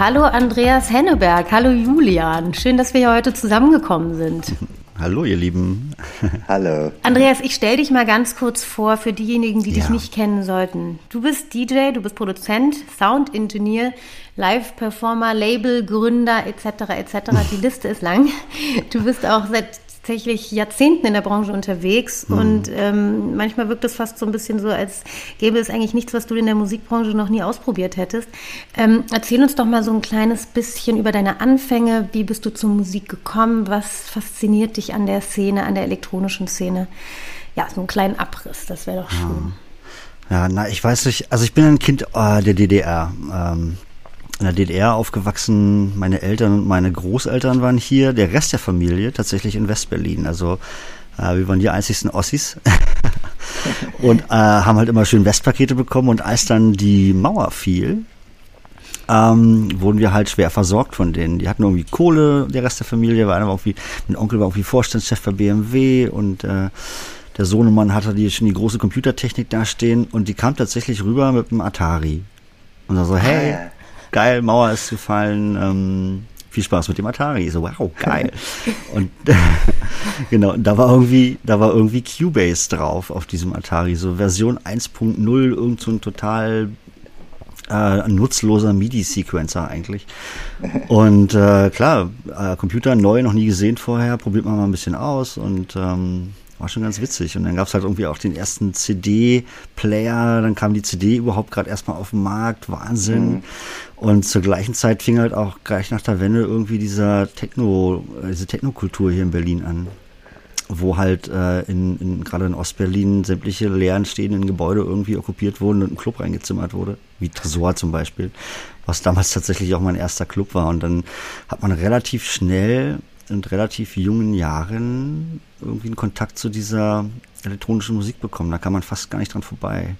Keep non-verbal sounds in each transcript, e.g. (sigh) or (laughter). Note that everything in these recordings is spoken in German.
Hallo Andreas Henneberg, hallo Julian. Schön, dass wir hier heute zusammengekommen sind. Hallo ihr Lieben. Hallo. Andreas, ich stelle dich mal ganz kurz vor für diejenigen, die ja. dich nicht kennen sollten. Du bist DJ, du bist Produzent, Sound Engineer, Live-Performer, Label-Gründer etc. etc. Die Liste ist lang. Du bist auch seit tatsächlich Jahrzehnten in der Branche unterwegs mhm. und ähm, manchmal wirkt es fast so ein bisschen so, als gäbe es eigentlich nichts, was du in der Musikbranche noch nie ausprobiert hättest. Ähm, erzähl uns doch mal so ein kleines bisschen über deine Anfänge. Wie bist du zur Musik gekommen? Was fasziniert dich an der Szene, an der elektronischen Szene? Ja, so einen kleinen Abriss, das wäre doch schön. Ja. ja, na, ich weiß nicht, also ich bin ein Kind äh, der DDR. Ähm, in der DDR aufgewachsen. Meine Eltern und meine Großeltern waren hier. Der Rest der Familie tatsächlich in Westberlin. Also äh, wir waren die einzigsten Ossis. (laughs) und äh, haben halt immer schön Westpakete bekommen. Und als dann die Mauer fiel, ähm, wurden wir halt schwer versorgt von denen. Die hatten irgendwie Kohle, der Rest der Familie war einer irgendwie, mein Onkel war irgendwie Vorstandschef bei BMW und äh, der Sohnemann hatte die schon die große Computertechnik dastehen und die kam tatsächlich rüber mit einem Atari. Und dann so, hey, ah, geil, Mauer ist gefallen, ähm, viel Spaß mit dem Atari. So, wow, geil. (laughs) und (laughs) genau, da war irgendwie, da war irgendwie Cubase drauf auf diesem Atari, so Version 1.0, irgend so ein total äh, nutzloser MIDI-Sequencer eigentlich. (laughs) Und äh, klar, äh, Computer neu, noch nie gesehen vorher, probiert man mal ein bisschen aus und ähm, war schon ganz witzig. Und dann gab es halt irgendwie auch den ersten CD-Player, dann kam die CD überhaupt gerade erstmal auf den Markt, Wahnsinn. Mhm. Und zur gleichen Zeit fing halt auch gleich nach der Wende irgendwie dieser Techno, diese Technokultur hier in Berlin an. Wo halt äh, in, in gerade in Ostberlin sämtliche leeren stehenden Gebäude irgendwie okkupiert wurden und ein Club reingezimmert wurde, wie Tresor zum Beispiel, was damals tatsächlich auch mein erster Club war. Und dann hat man relativ schnell in relativ jungen Jahren irgendwie einen Kontakt zu dieser elektronischen Musik bekommen. Da kann man fast gar nicht dran vorbei.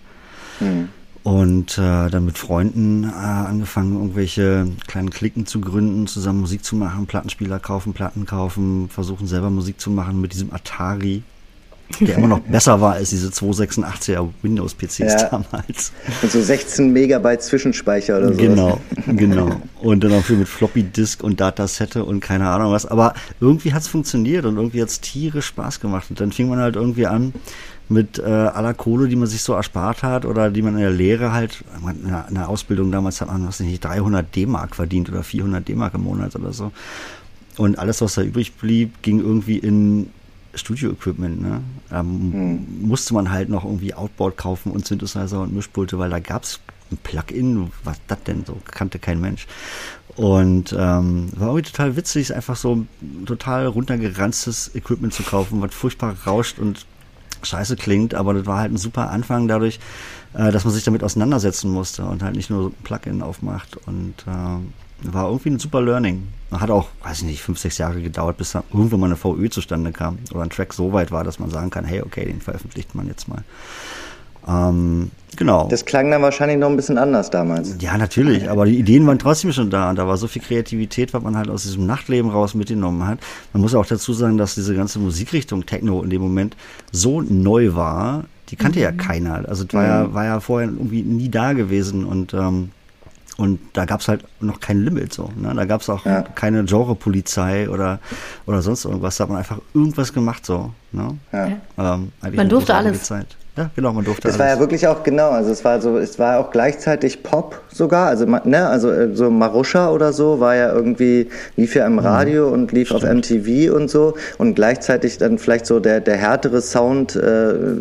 Mhm. Und äh, dann mit Freunden äh, angefangen, irgendwelche kleinen Klicken zu gründen, zusammen Musik zu machen, Plattenspieler kaufen, Platten kaufen, versuchen selber Musik zu machen mit diesem Atari der immer noch besser war als diese 286er Windows-PCs ja. damals. Und so 16 Megabyte Zwischenspeicher oder so. Genau, genau. Und dann auch viel mit Floppy Disk und Datasette und keine Ahnung was. Aber irgendwie hat es funktioniert und irgendwie hat es tierisch Spaß gemacht. Und dann fing man halt irgendwie an mit äh, aller Kohle, die man sich so erspart hat oder die man in der Lehre halt, in der Ausbildung damals hat man, was nicht, 300 D-Mark verdient oder 400 D-Mark im Monat oder so. Und alles, was da übrig blieb, ging irgendwie in Studio-Equipment, ne? Da mhm. musste man halt noch irgendwie Outboard kaufen und Synthesizer und Mischpulte, weil da gab es ein Plugin, was das denn so, kannte kein Mensch. Und ähm, war irgendwie total witzig, einfach so total runtergeranztes Equipment zu kaufen, was furchtbar rauscht und scheiße klingt, aber das war halt ein super Anfang dadurch, äh, dass man sich damit auseinandersetzen musste und halt nicht nur so ein Plugin aufmacht und äh, war irgendwie ein super Learning. Hat auch, weiß ich nicht, fünf, sechs Jahre gedauert, bis dann irgendwann mal eine VÖ zustande kam oder ein Track so weit war, dass man sagen kann, hey, okay, den veröffentlicht man jetzt mal. Ähm, genau. Das klang dann wahrscheinlich noch ein bisschen anders damals. Ja, natürlich, aber die Ideen waren trotzdem schon da und da war so viel Kreativität, was man halt aus diesem Nachtleben raus mitgenommen hat. Man muss auch dazu sagen, dass diese ganze Musikrichtung Techno in dem Moment so neu war, die kannte mhm. ja keiner. Also es war, mhm. ja, war ja vorher irgendwie nie da gewesen und ähm, und da gab es halt noch kein Limit so. Ne? Da gab es auch ja. keine Genre-Polizei oder, oder sonst irgendwas. Da hat man einfach irgendwas gemacht so. Ne? Ja. Ähm, man durfte alles. Zeit. Ja, genau, man durfte Es war ja wirklich auch, genau, also es war so, es war auch gleichzeitig Pop sogar, also, ne, also äh, so Maruscha oder so war ja irgendwie, lief ja im mhm. Radio mhm. und lief Stimmt. auf MTV und so und gleichzeitig dann vielleicht so der, der härtere Sound, äh,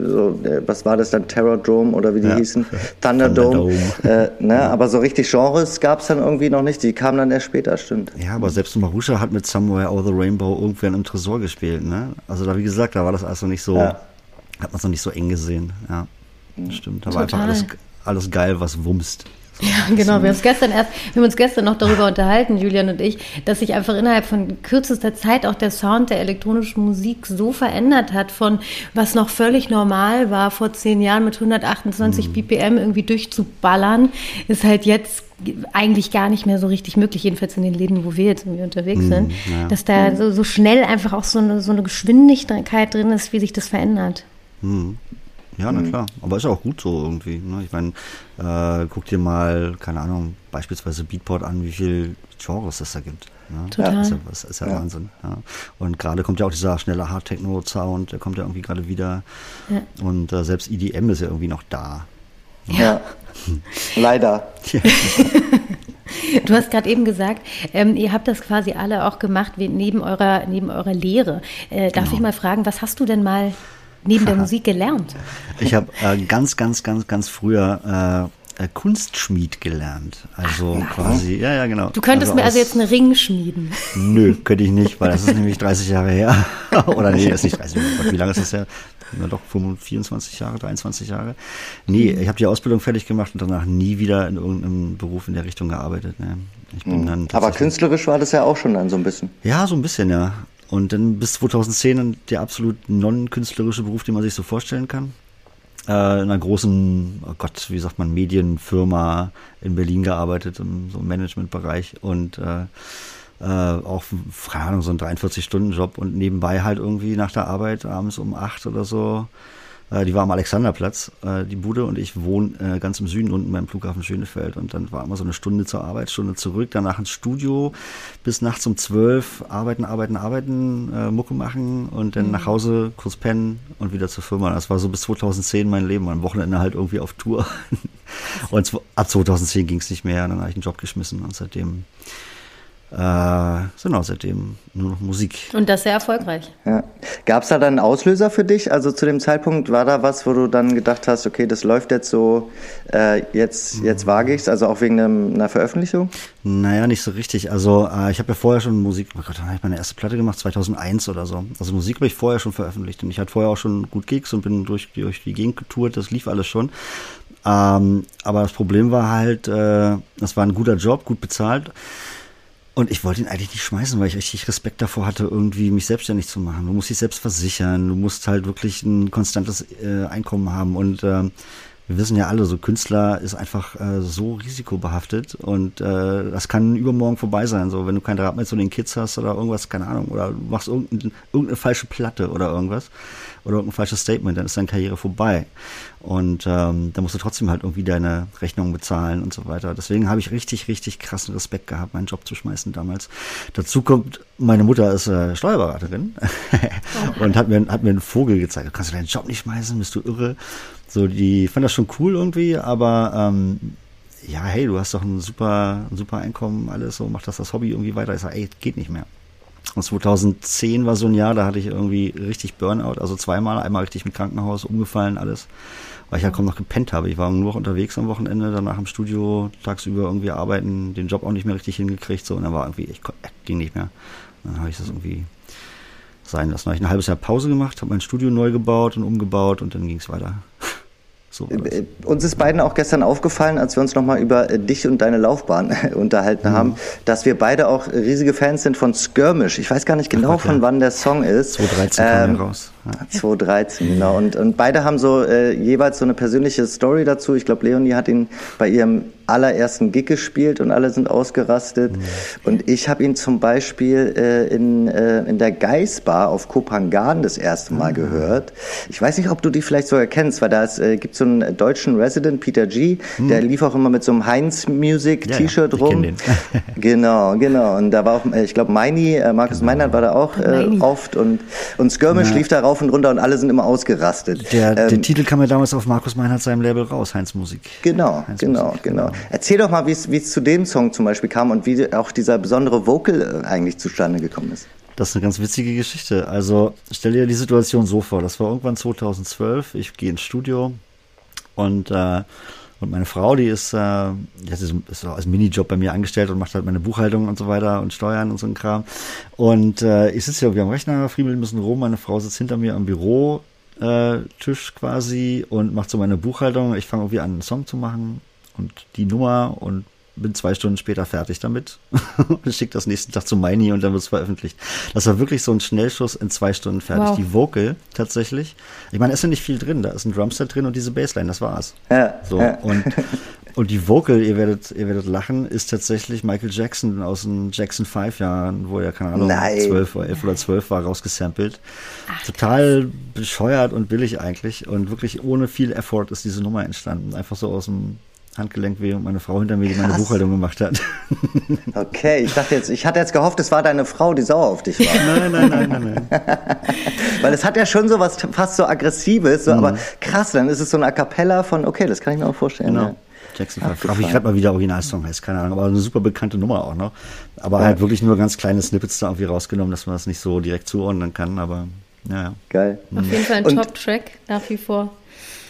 so, der, was war das dann, Terrordrome oder wie die ja. hießen, (laughs) Thunderdome, Thunderdome. Äh, ne, ja. aber so richtig Genres gab es dann irgendwie noch nicht, die kamen dann erst später, stimmt. Ja, aber selbst Maruscha hat mit Somewhere Over the Rainbow irgendwann im Tresor gespielt, ne, also da, wie gesagt, da war das also nicht so... Ja hat man es noch nicht so eng gesehen. Ja, das stimmt. Da war einfach alles, alles geil, was wumst. Ja, (laughs) genau. Wir haben uns gestern erst, wir haben uns gestern noch darüber unterhalten, Julian und ich, dass sich einfach innerhalb von kürzester Zeit auch der Sound der elektronischen Musik so verändert hat, von was noch völlig normal war vor zehn Jahren mit 128 mhm. BPM irgendwie durchzuballern, ist halt jetzt eigentlich gar nicht mehr so richtig möglich, jedenfalls in den Läden, wo wir jetzt irgendwie unterwegs mhm, sind, ja. dass da so, so, schnell einfach auch so eine, so eine Geschwindigkeit drin ist, wie sich das verändert. Mhm. Ja, na mhm. klar. Aber ist auch gut so irgendwie. Ne? Ich meine, äh, guck dir mal, keine Ahnung, beispielsweise Beatport an, wie viel Genres es da gibt. Ne? Total. Das ist ja, das ist ja, ja. Wahnsinn. Ja. Und gerade kommt ja auch dieser schnelle Hard-Techno-Sound, der kommt ja irgendwie gerade wieder. Ja. Und äh, selbst EDM ist ja irgendwie noch da. Ja. (laughs) Leider. (laughs) Du hast gerade eben gesagt, ähm, ihr habt das quasi alle auch gemacht neben eurer, neben eurer Lehre. Äh, darf genau. ich mal fragen, was hast du denn mal neben der (laughs) Musik gelernt? Ich habe äh, ganz, ganz, ganz, ganz früher äh, äh Kunstschmied gelernt. Also Ach, quasi, ja, ja, genau. Du könntest also mir also jetzt einen Ring schmieden. (laughs) Nö, könnte ich nicht, weil das ist (laughs) nämlich 30 Jahre her. Oder nee, das ist nicht 30 Jahre. Wie lange ist das her? Na doch, 24 Jahre, 23 Jahre. Nee, ich habe die Ausbildung fertig gemacht und danach nie wieder in irgendeinem Beruf in der Richtung gearbeitet. Ne. Ich bin mhm. dann Aber künstlerisch war das ja auch schon dann so ein bisschen. Ja, so ein bisschen, ja. Und dann bis 2010 der absolut non-künstlerische Beruf, den man sich so vorstellen kann. Äh, in einer großen, oh Gott, wie sagt man, Medienfirma in Berlin gearbeitet, im so Managementbereich und äh, äh, auch, keine Ahnung, so ein 43-Stunden-Job und nebenbei halt irgendwie nach der Arbeit abends um acht oder so die war am Alexanderplatz, äh, die Bude, und ich wohne äh, ganz im Süden unten beim Flughafen Schönefeld. Und dann war immer so eine Stunde zur Arbeit, Stunde zurück, danach ins Studio bis nachts um zwölf, arbeiten, arbeiten, arbeiten, äh, Mucke machen und dann mhm. nach Hause, kurz pennen und wieder zur Firma. Das war so bis 2010 mein Leben, am Wochenende halt irgendwie auf Tour. (laughs) und ab 2010 ging es nicht mehr, dann habe ich einen Job geschmissen und seitdem äh, genau, seitdem nur noch Musik. Und das sehr erfolgreich. Ja. Gab es da dann einen Auslöser für dich? Also zu dem Zeitpunkt war da was, wo du dann gedacht hast, okay, das läuft jetzt so, äh, jetzt, jetzt wage ich es, also auch wegen einem, einer Veröffentlichung? Naja, nicht so richtig. Also äh, ich habe ja vorher schon Musik, oh Gott, dann habe ich meine erste Platte gemacht, 2001 oder so. Also Musik habe ich vorher schon veröffentlicht und ich hatte vorher auch schon gut Gigs und bin durch, durch die Gegend getourt, das lief alles schon. Ähm, aber das Problem war halt, äh, das war ein guter Job, gut bezahlt. Und ich wollte ihn eigentlich nicht schmeißen, weil ich richtig Respekt davor hatte, irgendwie mich selbstständig zu machen. Du musst dich selbst versichern, du musst halt wirklich ein konstantes äh, Einkommen haben. Und äh, wir wissen ja alle, so Künstler ist einfach äh, so risikobehaftet und äh, das kann übermorgen vorbei sein. So, wenn du kein Draht mehr zu den Kids hast oder irgendwas, keine Ahnung, oder du machst irgendeine, irgendeine falsche Platte oder irgendwas oder irgendein falsches Statement, dann ist deine Karriere vorbei. Und ähm, da musst du trotzdem halt irgendwie deine Rechnungen bezahlen und so weiter. Deswegen habe ich richtig, richtig krassen Respekt gehabt, meinen Job zu schmeißen damals. Dazu kommt, meine Mutter ist äh, Steuerberaterin (laughs) und hat mir, hat mir einen Vogel gezeigt. Kannst du deinen Job nicht schmeißen? Bist du irre? So, die fand das schon cool irgendwie, aber ähm, ja, hey, du hast doch ein super, ein super Einkommen, alles so, mach das das Hobby irgendwie weiter. Ich sage, ey, geht nicht mehr. Und 2010 war so ein Jahr, da hatte ich irgendwie richtig Burnout, also zweimal, einmal richtig mit Krankenhaus, umgefallen, alles, weil ich ja kaum noch gepennt habe. Ich war nur noch unterwegs am Wochenende, danach im Studio, tagsüber irgendwie arbeiten, den Job auch nicht mehr richtig hingekriegt, so, und dann war irgendwie, ich ging nicht mehr. Dann habe ich das irgendwie sein lassen. Dann habe ich ein halbes Jahr Pause gemacht, habe mein Studio neu gebaut und umgebaut und dann ging es weiter. So äh, uns ist beiden auch gestern aufgefallen, als wir uns nochmal über äh, dich und deine Laufbahn (laughs) unterhalten mhm. haben, dass wir beide auch riesige Fans sind von Skirmish. Ich weiß gar nicht genau, Ach, von ja. wann der Song ist. 2013 ähm, kam raus. Ja. 2013, genau. Und, und beide haben so äh, jeweils so eine persönliche Story dazu. Ich glaube, Leonie hat ihn bei ihrem allerersten Gig gespielt und alle sind ausgerastet. Mhm. Und ich habe ihn zum Beispiel äh, in, äh, in der Geisbar auf Kopangan das erste Mal mhm. gehört. Ich weiß nicht, ob du die vielleicht sogar kennst, weil da äh, gibt so einen deutschen Resident, Peter G., mhm. der lief auch immer mit so einem Heinz Music T-Shirt ja, rum. (laughs) genau, genau. Und da war auch, äh, ich glaube, Meini, äh, Markus genau. Meinert war da auch äh, oft und, und Skirmish ja. lief da rauf und runter und alle sind immer ausgerastet. Der, ähm, der Titel kam ja damals auf Markus Meinert seinem Label raus, Heinz Musik. Genau, Heinz genau, Musik, genau. genau. Erzähl doch mal, wie es zu dem Song zum Beispiel kam und wie auch dieser besondere Vocal äh, eigentlich zustande gekommen ist. Das ist eine ganz witzige Geschichte. Also stell dir die Situation so vor. Das war irgendwann 2012. Ich gehe ins Studio und äh, und meine Frau, die ist, äh, die ist, ist als Minijob bei mir angestellt und macht halt meine Buchhaltung und so weiter und Steuern und so ein Kram. Und äh, ich sitze hier irgendwie am Rechner, friemel ein bisschen rum, meine Frau sitzt hinter mir am Bürotisch äh, quasi und macht so meine Buchhaltung. Ich fange irgendwie an, einen Song zu machen und die Nummer und bin zwei Stunden später fertig damit (laughs) und schicke das nächsten Tag zu Meini und dann wird es veröffentlicht. Das war wirklich so ein Schnellschuss in zwei Stunden fertig. Wow. Die Vocal tatsächlich. Ich meine, es ist ja nicht viel drin. Da ist ein Drumset drin und diese Bassline, das war's. Ja, so, ja. Und, und die Vocal, ihr werdet, ihr werdet lachen, ist tatsächlich Michael Jackson aus den Jackson 5 Jahren, wo er, keine Ahnung, Nein. 12 oder 11 oder 12 war, rausgesampelt. Ach, Total bescheuert und billig eigentlich und wirklich ohne viel Effort ist diese Nummer entstanden. Einfach so aus dem Handgelenk, wie meine Frau hinter mir, die meine Buchhaltung gemacht hat. (laughs) (laughs) Okay, ich dachte jetzt, ich hatte jetzt gehofft, es war deine Frau, die sauer auf dich war. Nein, nein, nein, nein, nein. (laughs) Weil es hat ja schon so was fast so Aggressives, so, mhm. aber krass, dann ist es so eine A Cappella von, okay, das kann ich mir auch vorstellen. Genau. Ja. Jackson 5. Ach, ich gerade mal wieder Originalsong heißt, keine Ahnung, aber eine super bekannte Nummer auch noch. Aber ja. halt wirklich nur ganz kleine Snippets da irgendwie rausgenommen, dass man das nicht so direkt zuordnen kann, aber ja. Geil. Auf jeden Fall ein Top-Track nach wie vor.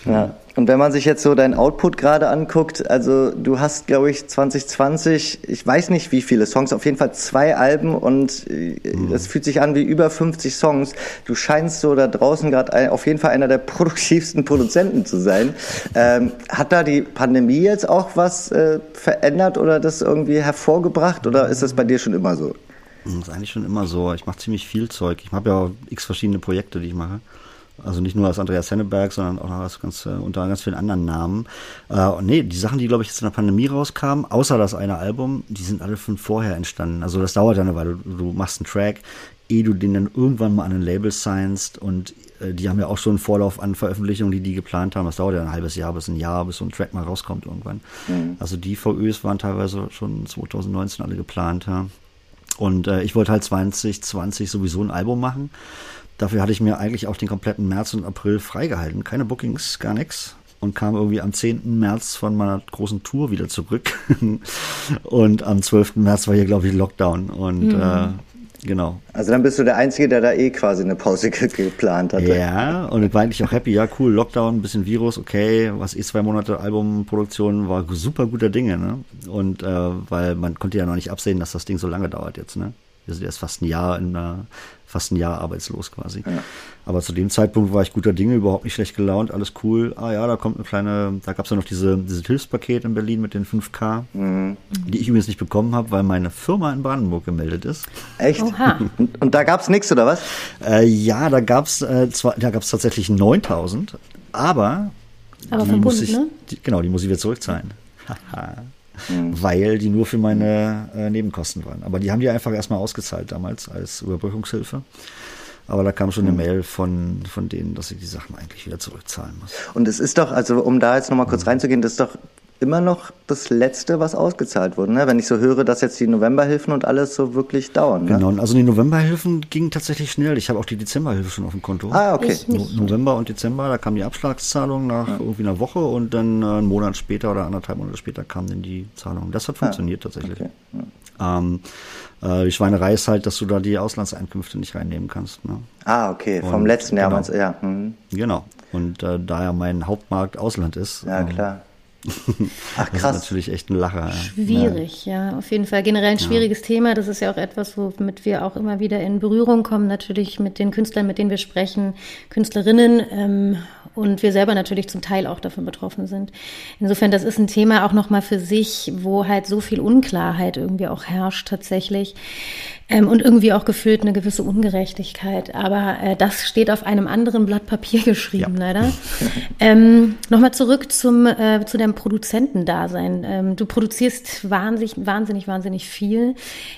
Ja. Und wenn man sich jetzt so dein Output gerade anguckt, also du hast, glaube ich, 2020, ich weiß nicht wie viele Songs, auf jeden Fall zwei Alben und mhm. es fühlt sich an wie über 50 Songs. Du scheinst so da draußen gerade auf jeden Fall einer der (laughs) produktivsten Produzenten zu sein. Ähm, hat da die Pandemie jetzt auch was äh, verändert oder das irgendwie hervorgebracht oder ist das bei dir schon immer so? Das ist eigentlich schon immer so. Ich mache ziemlich viel Zeug. Ich habe ja x verschiedene Projekte, die ich mache. Also nicht nur als Andreas Henneberg, sondern auch als ganz, äh, unter ganz vielen anderen Namen. Äh, und nee, die Sachen, die, glaube ich, jetzt in der Pandemie rauskamen, außer das eine Album, die sind alle von vorher entstanden. Also das dauert dann eine Weile. Du, du machst einen Track, ehe du den dann irgendwann mal an ein Label signst und äh, die haben ja auch schon einen Vorlauf an Veröffentlichungen, die die geplant haben. Das dauert ja ein halbes Jahr bis ein Jahr, bis so ein Track mal rauskommt irgendwann. Mhm. Also die VÖs waren teilweise schon 2019 alle geplant. Ja. Und äh, ich wollte halt 2020 sowieso ein Album machen. Dafür hatte ich mir eigentlich auch den kompletten März und April freigehalten. Keine Bookings, gar nichts. Und kam irgendwie am 10. März von meiner großen Tour wieder zurück. (laughs) und am 12. März war hier, glaube ich, Lockdown. Und mhm. äh, genau. Also dann bist du der Einzige, der da eh quasi eine Pause (laughs) geplant hatte. Ja, und ich war eigentlich auch happy. Ja, cool, Lockdown, ein bisschen Virus, okay. Was eh zwei Monate Albumproduktion war super guter Dinge, ne? Und äh, weil man konnte ja noch nicht absehen, dass das Ding so lange dauert jetzt, ne? Wir sind erst fast ein Jahr in einer fast ein Jahr arbeitslos quasi. Ja. Aber zu dem Zeitpunkt war ich guter Dinge, überhaupt nicht schlecht gelaunt, alles cool. Ah ja, da kommt eine kleine, da gab es ja noch diese, dieses Hilfspaket in Berlin mit den 5K, mhm. die ich übrigens nicht bekommen habe, weil meine Firma in Brandenburg gemeldet ist. Echt? Oha. Und, und da gab es nichts, oder was? Äh, ja, da gab es äh, da gab's tatsächlich 9000, aber, aber die muss ich, ne? die, genau, die muss ich wieder zurückzahlen. Mhm. weil die nur für meine äh, Nebenkosten waren. Aber die haben die einfach erstmal ausgezahlt damals als Überbrückungshilfe. Aber da kam schon eine mhm. Mail von, von denen, dass ich die Sachen eigentlich wieder zurückzahlen muss. Und es ist doch, also um da jetzt nochmal kurz mhm. reinzugehen, das ist doch immer noch das Letzte, was ausgezahlt wurde. Ne? Wenn ich so höre, dass jetzt die Novemberhilfen und alles so wirklich dauern. Ne? Genau, also die Novemberhilfen gingen tatsächlich schnell. Ich habe auch die Dezemberhilfe schon auf dem Konto. Ah, okay. No November und Dezember, da kam die Abschlagszahlung nach ja. irgendwie einer Woche und dann äh, einen Monat später oder anderthalb Monate später kam dann die Zahlung. Das hat ah, funktioniert ah, tatsächlich. Okay. Ja. Ähm, äh, die Schweinerei ist halt, dass du da die Auslandseinkünfte nicht reinnehmen kannst. Ne? Ah, okay, vom und, letzten Jahr genau. ja. Mhm. Genau. Und äh, da ja mein Hauptmarkt Ausland ist. Ja, ähm, klar Ach, krass. Das ist natürlich echt ein Lacher. Schwierig, ja. ja, auf jeden Fall. Generell ein schwieriges ja. Thema. Das ist ja auch etwas, womit wir auch immer wieder in Berührung kommen, natürlich mit den Künstlern, mit denen wir sprechen, Künstlerinnen ähm, und wir selber natürlich zum Teil auch davon betroffen sind. Insofern, das ist ein Thema auch nochmal für sich, wo halt so viel Unklarheit irgendwie auch herrscht tatsächlich. Ähm, und irgendwie auch gefühlt eine gewisse Ungerechtigkeit. Aber äh, das steht auf einem anderen Blatt Papier (laughs) geschrieben, ja. leider. (laughs) ähm, Nochmal zurück zum, äh, zu deinem Produzentendasein. Ähm, du produzierst wahnsinnig, wahnsinnig, wahnsinnig viel.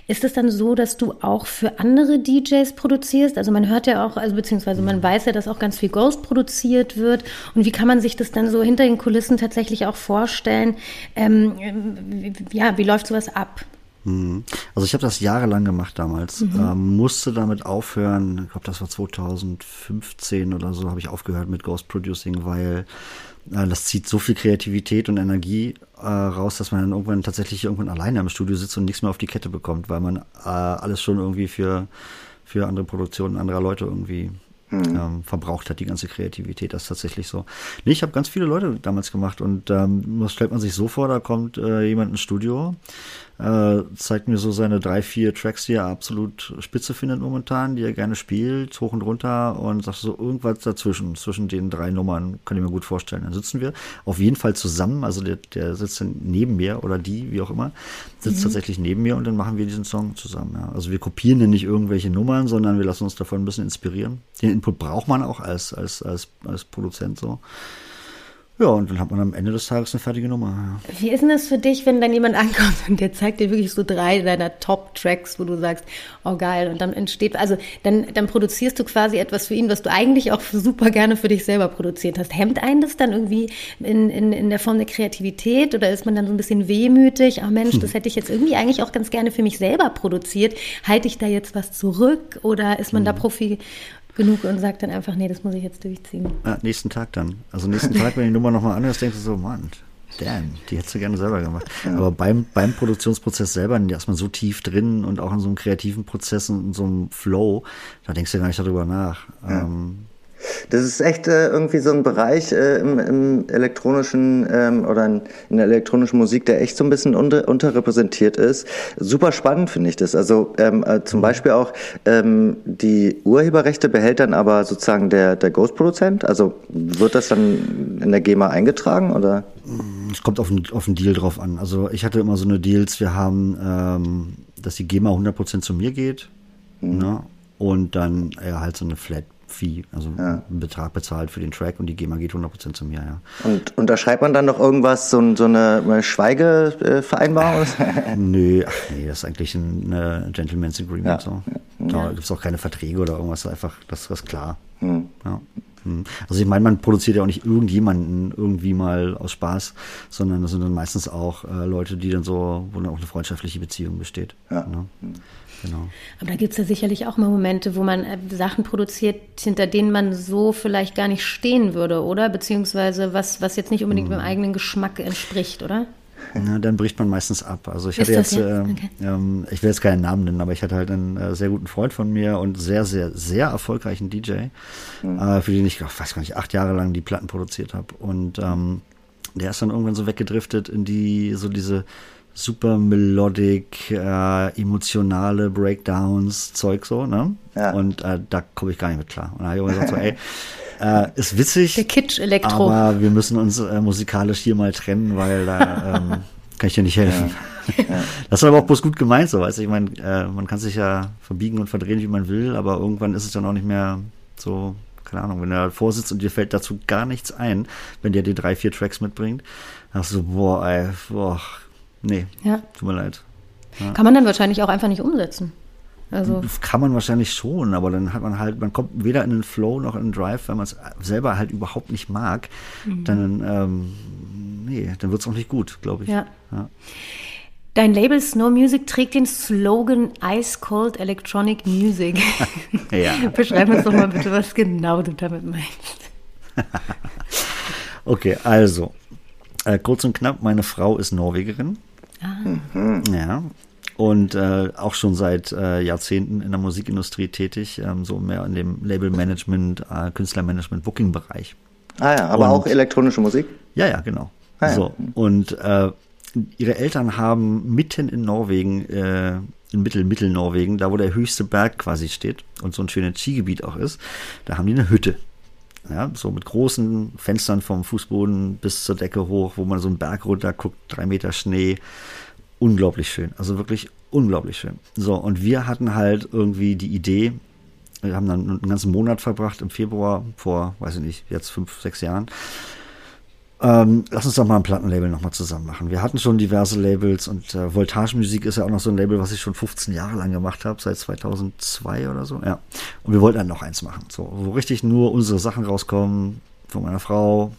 Ist es dann so, dass du auch für andere DJs produzierst? Also man hört ja auch, also beziehungsweise man weiß ja, dass auch ganz viel Ghost produziert wird. Und wie kann man sich das dann so hinter den Kulissen tatsächlich auch vorstellen? Ähm, ja, wie läuft sowas ab? Mhm. Also ich habe das jahrelang gemacht damals, mhm. ähm, musste damit aufhören, ich glaube das war 2015 oder so, habe ich aufgehört mit Ghost Producing, weil äh, das zieht so viel Kreativität und Energie äh, raus, dass man dann irgendwann tatsächlich irgendwann alleine im Studio sitzt und nichts mehr auf die Kette bekommt, weil man äh, alles schon irgendwie für, für andere Produktionen anderer Leute irgendwie mhm. ähm, verbraucht hat, die ganze Kreativität. Das ist tatsächlich so. Nee, ich habe ganz viele Leute damals gemacht und ähm, das stellt man sich so vor, da kommt äh, jemand ins Studio, äh, zeigt mir so seine drei, vier Tracks, die er absolut spitze findet momentan, die er gerne spielt, hoch und runter und sagt so irgendwas dazwischen, zwischen den drei Nummern, kann ich mir gut vorstellen. Dann sitzen wir auf jeden Fall zusammen, also der, der sitzt dann neben mir oder die, wie auch immer, sitzt mhm. tatsächlich neben mir und dann machen wir diesen Song zusammen. Ja. Also wir kopieren dann nicht irgendwelche Nummern, sondern wir lassen uns davon ein bisschen inspirieren. Den Input braucht man auch als, als, als, als Produzent so. Ja, und dann hat man am Ende des Tages eine fertige Nummer. Ja. Wie ist denn das für dich, wenn dann jemand (laughs) ankommt und der zeigt dir wirklich so drei deiner Top-Tracks, wo du sagst, oh geil, und dann entsteht, also dann, dann produzierst du quasi etwas für ihn, was du eigentlich auch super gerne für dich selber produziert hast. Hemmt einen das dann irgendwie in, in, in der Form der Kreativität oder ist man dann so ein bisschen wehmütig? Oh Mensch, das hätte ich jetzt irgendwie eigentlich auch ganz gerne für mich selber produziert. Halte ich da jetzt was zurück oder ist man da hm. Profi genug und sagt dann einfach, nee, das muss ich jetzt durchziehen. Ja, nächsten Tag dann. Also nächsten Tag, wenn die Nummer nochmal anhörst, denkst du so, Mann, damn, die hättest du gerne selber gemacht. Ja. Aber beim, beim Produktionsprozess selber, da ist man so tief drin und auch in so einem kreativen Prozess und in so einem Flow, da denkst du gar nicht darüber nach. Ja. Ähm, das ist echt äh, irgendwie so ein Bereich äh, im, im, elektronischen ähm, oder in, in, der elektronischen Musik, der echt so ein bisschen unter, unterrepräsentiert ist. Super spannend finde ich das. Also ähm, äh, zum mhm. Beispiel auch ähm, die Urheberrechte behält dann aber sozusagen der, der Ghost-Produzent. Also wird das dann in der GEMA eingetragen oder? Es kommt auf den, auf den Deal drauf an. Also ich hatte immer so eine Deals, wir haben, ähm, dass die GEMA 100% zu mir geht. Mhm. Ne? Und dann ja, halt so eine Flat Fee, also ja. einen Betrag bezahlt für den Track und die GEMA geht 100% zu mir, ja. Und unterschreibt man dann noch irgendwas, so, so eine Schweigevereinbarung? (laughs) Nö, ach nee, das ist eigentlich ein Gentleman's Agreement. Ja. So. Da gibt es auch keine Verträge oder irgendwas, einfach, das ist klar. Hm. Ja. Hm. Also ich meine, man produziert ja auch nicht irgendjemanden irgendwie mal aus Spaß, sondern das sind dann meistens auch äh, Leute, die dann so, wo dann auch eine freundschaftliche Beziehung besteht. Ja. Ne? Genau. Aber da gibt es ja sicherlich auch mal Momente, wo man äh, Sachen produziert, hinter denen man so vielleicht gar nicht stehen würde, oder? Beziehungsweise was, was jetzt nicht unbedingt mhm. dem eigenen Geschmack entspricht, oder? (laughs) Na, dann bricht man meistens ab. Also ich hatte jetzt, ja? äh, okay. ähm, ich will jetzt keinen Namen nennen, aber ich hatte halt einen äh, sehr guten Freund von mir und sehr, sehr, sehr erfolgreichen DJ, mhm. äh, für den ich, ich weiß gar nicht, acht Jahre lang die Platten produziert habe. Und ähm, der ist dann irgendwann so weggedriftet in die, so diese super melodic, äh, emotionale Breakdowns, Zeug so, ne? Ja. Und äh, da komme ich gar nicht mit klar. Und da habe ich gesagt so, ey, (laughs) äh, ist witzig. Der Kitsch-Elektro. Aber wir müssen uns äh, musikalisch hier mal trennen, weil da (laughs) ähm, kann ich dir nicht helfen. Ja. Ja. (laughs) Das ist aber auch bloß gut gemeint, so weißt du. Ich meine, äh, man kann sich ja verbiegen und verdrehen, wie man will, aber irgendwann ist es dann auch nicht mehr so, keine Ahnung, wenn er vorsitzt und dir fällt dazu gar nichts ein, wenn der dir drei, vier Tracks mitbringt, dann hast du, boah, ey, boah, Nee, ja. tut mir leid. Ja. Kann man dann wahrscheinlich auch einfach nicht umsetzen. Also das kann man wahrscheinlich schon, aber dann hat man halt, man kommt weder in den Flow noch in den Drive, wenn man es selber halt überhaupt nicht mag, mhm. dann, ähm, nee, dann wird es auch nicht gut, glaube ich. Ja. ja. Dein Label Snow Music trägt den Slogan Ice Cold Electronic Music. (laughs) ja. (laughs) Beschreib uns doch mal bitte, was genau du damit meinst. (laughs) okay, also, äh, kurz und knapp, meine Frau ist Norwegerin. Ah. Mhm. Ja. Und äh, auch schon seit äh, Jahrzehnten in der Musikindustrie tätig, ähm, so mehr in dem Labelmanagement, äh, Künstlermanagement, Booking-Bereich. Ah ja, aber und, auch elektronische Musik? Ja, ja, genau. Ah, ja. So. Und äh, ihre Eltern haben mitten in Norwegen, äh, in Mittel, Mittelnorwegen, da wo der höchste Berg quasi steht und so ein schönes Skigebiet auch ist, da haben die eine Hütte. Ja, so mit großen Fenstern vom Fußboden bis zur Decke hoch, wo man so einen Berg runter guckt, drei Meter Schnee. Unglaublich schön. Also wirklich unglaublich schön. So, und wir hatten halt irgendwie die Idee, wir haben dann einen ganzen Monat verbracht im Februar vor, weiß ich nicht, jetzt fünf, sechs Jahren, ähm, lass uns doch mal ein Plattenlabel nochmal zusammen machen. Wir hatten schon diverse Labels und äh, Voltage Musik ist ja auch noch so ein Label, was ich schon 15 Jahre lang gemacht habe, seit 2002 oder so. Ja. Und wir wollten dann noch eins machen, so, wo richtig nur unsere Sachen rauskommen, von meiner Frau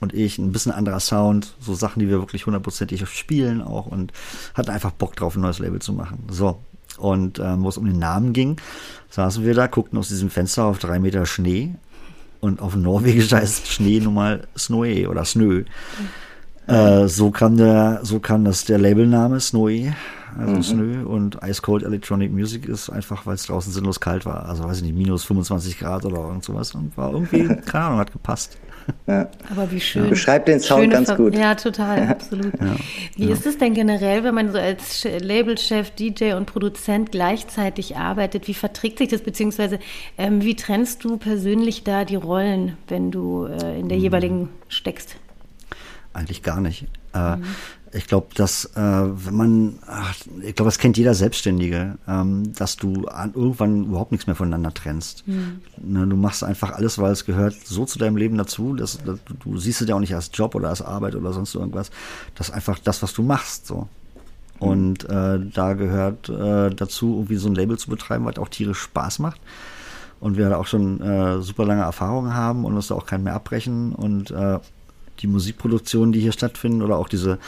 und ich, ein bisschen anderer Sound, so Sachen, die wir wirklich hundertprozentig spielen auch und hatten einfach Bock drauf, ein neues Label zu machen. So. Und ähm, wo es um den Namen ging, saßen wir da, guckten aus diesem Fenster auf drei Meter Schnee und auf Norwegisch heißt Schnee nun mal Snoe oder Snö. Mhm. Äh, so kam der, so kam das der Labelname Snowy, also mhm. Snö und Ice Cold Electronic Music ist einfach, weil es draußen sinnlos kalt war. Also weiß ich nicht, minus 25 Grad oder irgend sowas und war irgendwie, (laughs) keine Ahnung, hat gepasst. Ja. Aber wie schön. Beschreibt den Sound ganz gut. Ja, total, absolut. Ja. Wie ja. ist es denn generell, wenn man so als Labelchef, DJ und Produzent gleichzeitig arbeitet? Wie verträgt sich das, beziehungsweise ähm, wie trennst du persönlich da die Rollen, wenn du äh, in der hm. jeweiligen steckst? Eigentlich gar nicht. Äh, mhm. Ich glaube, dass äh, wenn man, ach, ich glaube, das kennt jeder Selbstständige, ähm, dass du an, irgendwann überhaupt nichts mehr voneinander trennst. Mhm. Ne, du machst einfach alles, weil es gehört so zu deinem Leben dazu. Dass, dass, du siehst es ja auch nicht als Job oder als Arbeit oder sonst irgendwas. Das ist einfach das, was du machst. So. Mhm. Und äh, da gehört äh, dazu, irgendwie so ein Label zu betreiben, was auch tierisch Spaß macht. Und wir da auch schon äh, super lange Erfahrungen haben und uns da auch keinen mehr abbrechen. Und äh, die Musikproduktionen, die hier stattfinden oder auch diese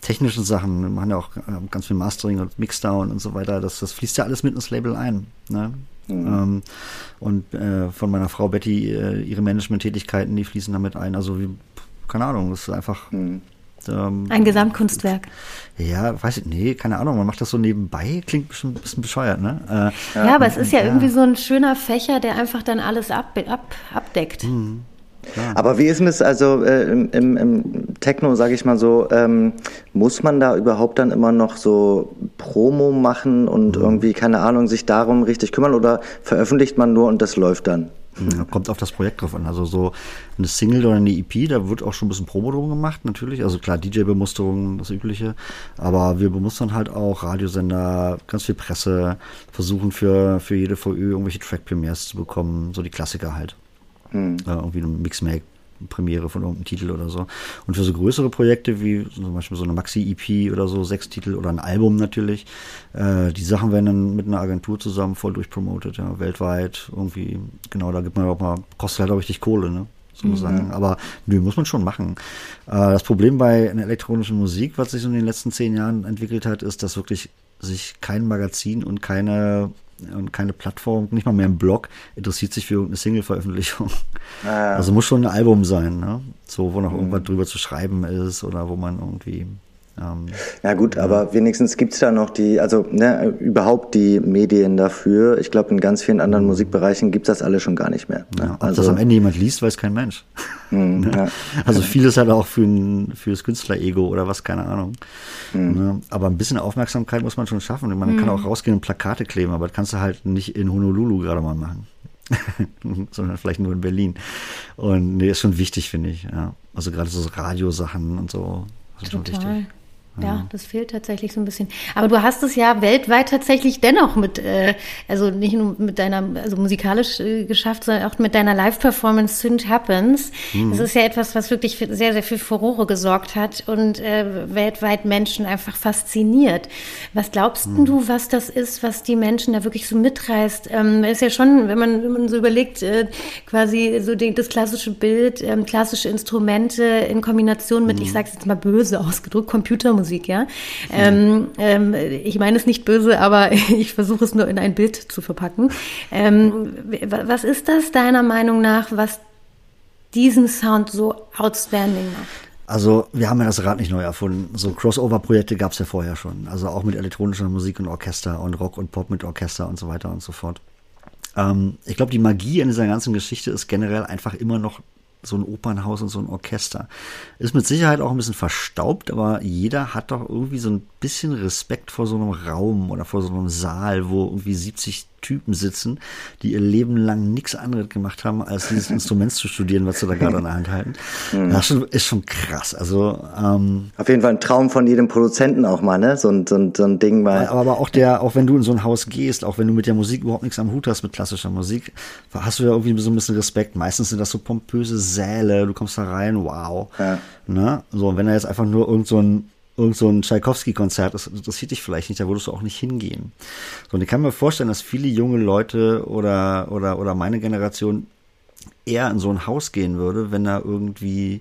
technischen Sachen, wir machen ja auch äh, ganz viel Mastering und Mixdown und so weiter, das, das fließt ja alles mit ins Label ein. Ne? Mhm. Ähm, und äh, von meiner Frau Betty, äh, ihre Management-Tätigkeiten, die fließen damit ein. Also wie, keine Ahnung, das ist einfach. Mhm. Ähm, ein Gesamtkunstwerk. Ja, weiß ich, nee, keine Ahnung, man macht das so nebenbei, klingt bestimmt ein bisschen bescheuert, ne? Äh, ja, aber es ist ja, ja, irgendwie so ein schöner Fächer, der einfach dann alles ab, ab, abdeckt. Mhm. Aber wie ist das also äh, im, im, im, Techno, sage ich mal so, ähm, muss man da überhaupt dann immer noch so Promo machen und mhm. irgendwie, keine Ahnung, sich darum richtig kümmern oder veröffentlicht man nur und das läuft dann? Ja, kommt auf das Projekt drauf an. Also so eine Single oder eine EP, da wird auch schon ein bisschen Promo drum gemacht, natürlich. Also klar, DJ-Bemusterung, das Übliche. Aber wir bemustern halt auch Radiosender, ganz viel Presse, versuchen für, für jede VÖ irgendwelche Track-Premiers zu bekommen, so die Klassiker halt. Mhm. Äh, irgendwie eine Mixmake. Premiere von irgendeinem Titel oder so. Und für so größere Projekte wie zum Beispiel so eine Maxi-EP oder so, sechs Titel oder ein Album natürlich, äh, die Sachen werden dann mit einer Agentur zusammen voll durchpromotet, ja, weltweit irgendwie. Genau, da gibt man auch mal, kostet halt auch richtig Kohle, ne? sozusagen. Mhm. Aber nö, muss man schon machen. Äh, das Problem bei einer elektronischen Musik, was sich so in den letzten zehn Jahren entwickelt hat, ist, dass wirklich sich kein Magazin und keine und keine Plattform, nicht mal mehr ein Blog, interessiert sich für irgendeine Single-Veröffentlichung. Ah, Also muss schon ein Album sein, ne? So, wo noch mhm. irgendwas drüber zu schreiben ist oder wo man irgendwie ähm, ja gut, ja. aber wenigstens gibt's da noch die, also ne, überhaupt die Medien dafür. Ich glaube, in ganz vielen anderen Musikbereichen gibt's das alle schon gar nicht mehr. Ne? Ja, ob also, das am Ende jemand liest, weiß kein Mensch. Mhm, (laughs) ne? ja. Also vieles halt auch für, ein, für das Künstler-Ego oder was, keine Ahnung. Mhm. Ne? Aber ein bisschen Aufmerksamkeit muss man schon schaffen. Man kann mhm. auch rausgehen und Plakate kleben, aber das kannst du halt nicht in Honolulu gerade mal machen. (laughs) sondern vielleicht nur in Berlin. Und nee, ist schon wichtig, finde ich. Ja. Also gerade so Radiosachen und so. Sind Total. schon wichtig. Ja, das fehlt tatsächlich so ein bisschen. Aber du hast es ja weltweit tatsächlich dennoch mit, äh, also nicht nur mit deiner, also musikalisch äh, geschafft, sondern auch mit deiner Live-Performance Synth Happens. Mhm. Das ist ja etwas, was wirklich für sehr, sehr viel Furore gesorgt hat und äh, weltweit Menschen einfach fasziniert. Was glaubst mhm. du, was das ist, was die Menschen da wirklich so mitreißt? Ähm, ist ja schon, wenn man, wenn man so überlegt, äh, quasi so die, das klassische Bild, ähm, klassische Instrumente in Kombination mit, mhm. ich sag's jetzt mal böse ausgedrückt, Computermusik Musik, ja. Ähm, ähm, ich meine es nicht böse, aber (laughs) ich versuche es nur in ein Bild zu verpacken. Ähm, was ist das deiner Meinung nach, was diesen Sound so outstanding macht? Also wir haben ja das Rad nicht neu erfunden. So Crossover-Projekte gab es ja vorher schon. Also auch mit elektronischer Musik und Orchester und Rock und Pop mit Orchester und so weiter und so fort. Ähm, ich glaube, die Magie an dieser ganzen Geschichte ist generell einfach immer noch so ein Opernhaus und so ein Orchester. Ist mit Sicherheit auch ein bisschen verstaubt, aber jeder hat doch irgendwie so ein bisschen Respekt vor so einem Raum oder vor so einem Saal, wo irgendwie 70 Typen sitzen, die ihr Leben lang nichts anderes gemacht haben, als dieses (laughs) Instrument zu studieren, was sie da gerade in der Hand halten. Mhm. Das ist schon krass. Also ähm, auf jeden Fall ein Traum von jedem Produzenten auch mal, ne? So ein, so ein, so ein Ding mal. Aber auch der, auch wenn du in so ein Haus gehst, auch wenn du mit der Musik überhaupt nichts am Hut hast mit klassischer Musik, hast du ja irgendwie so ein bisschen Respekt. Meistens sind das so pompöse Säle, du kommst da rein, wow. Ja. Ne? So, und wenn er jetzt einfach nur irgend so ein irgend so ein Tschaikowski-Konzert, das interessiert dich vielleicht nicht, da würdest du auch nicht hingehen. So, und ich kann mir vorstellen, dass viele junge Leute oder, oder, oder meine Generation eher in so ein Haus gehen würde, wenn da irgendwie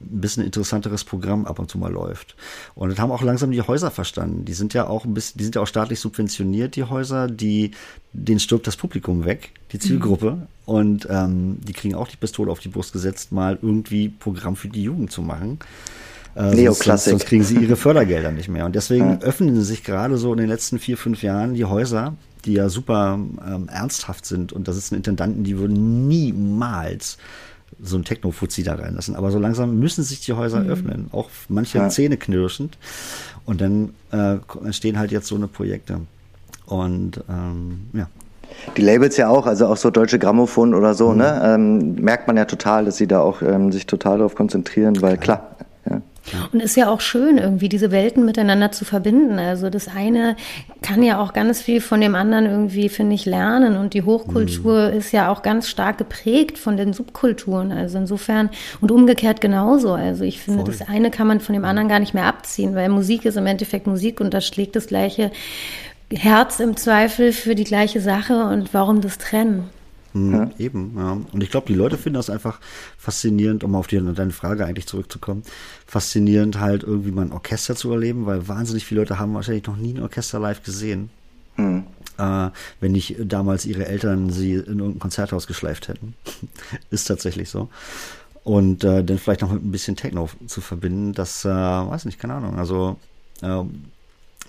ein bisschen interessanteres Programm ab und zu mal läuft. Und das haben auch langsam die Häuser verstanden. Die sind ja auch ein bisschen, die sind ja auch staatlich subventioniert, die Häuser, die, denen stirbt das Publikum weg, die Zielgruppe. Mhm. Und ähm, die kriegen auch die Pistole auf die Brust gesetzt, mal irgendwie Programm für die Jugend zu machen. Äh, Neoklassik. Sonst, sonst, kriegen sie ihre Fördergelder nicht mehr. Und deswegen ja. öffnen sich gerade so in den letzten vier, fünf Jahren die Häuser, die ja super ähm, ernsthaft sind. Und da sitzen Intendanten, die würden niemals so ein Techno-Fuzzi da reinlassen. Aber so langsam müssen sich die Häuser mhm. öffnen, auch manche ja. Zähne knirschend. Und dann äh, entstehen halt jetzt so eine Projekte. Und ähm, ja. Die Labels ja auch, also auch so Deutsche Grammophon oder so, mhm. ne? Ähm, merkt man ja total, dass sie da auch ähm, sich total darauf konzentrieren, weil klar, und ist ja auch schön, irgendwie diese Welten miteinander zu verbinden. Also das eine kann ja auch ganz viel von dem anderen irgendwie, finde ich, lernen. Und die Hochkultur mhm. ist ja auch ganz stark geprägt von den Subkulturen. Also insofern und umgekehrt genauso. Also ich finde, Voll. das eine kann man von dem anderen gar nicht mehr abziehen, weil Musik ist im Endeffekt Musik und das schlägt das gleiche Herz im Zweifel für die gleiche Sache. Und warum das trennen? Mhm, ja. Eben, ja. Und ich glaube, die Leute finden das einfach faszinierend, um auf die, deine Frage eigentlich zurückzukommen, faszinierend halt irgendwie mal ein Orchester zu erleben, weil wahnsinnig viele Leute haben wahrscheinlich noch nie ein Orchester live gesehen. Mhm. Äh, wenn nicht damals ihre Eltern sie in irgendein Konzerthaus geschleift hätten. (laughs) Ist tatsächlich so. Und äh, dann vielleicht noch mit ein bisschen Techno zu verbinden, das, äh, weiß nicht, keine Ahnung. Also äh,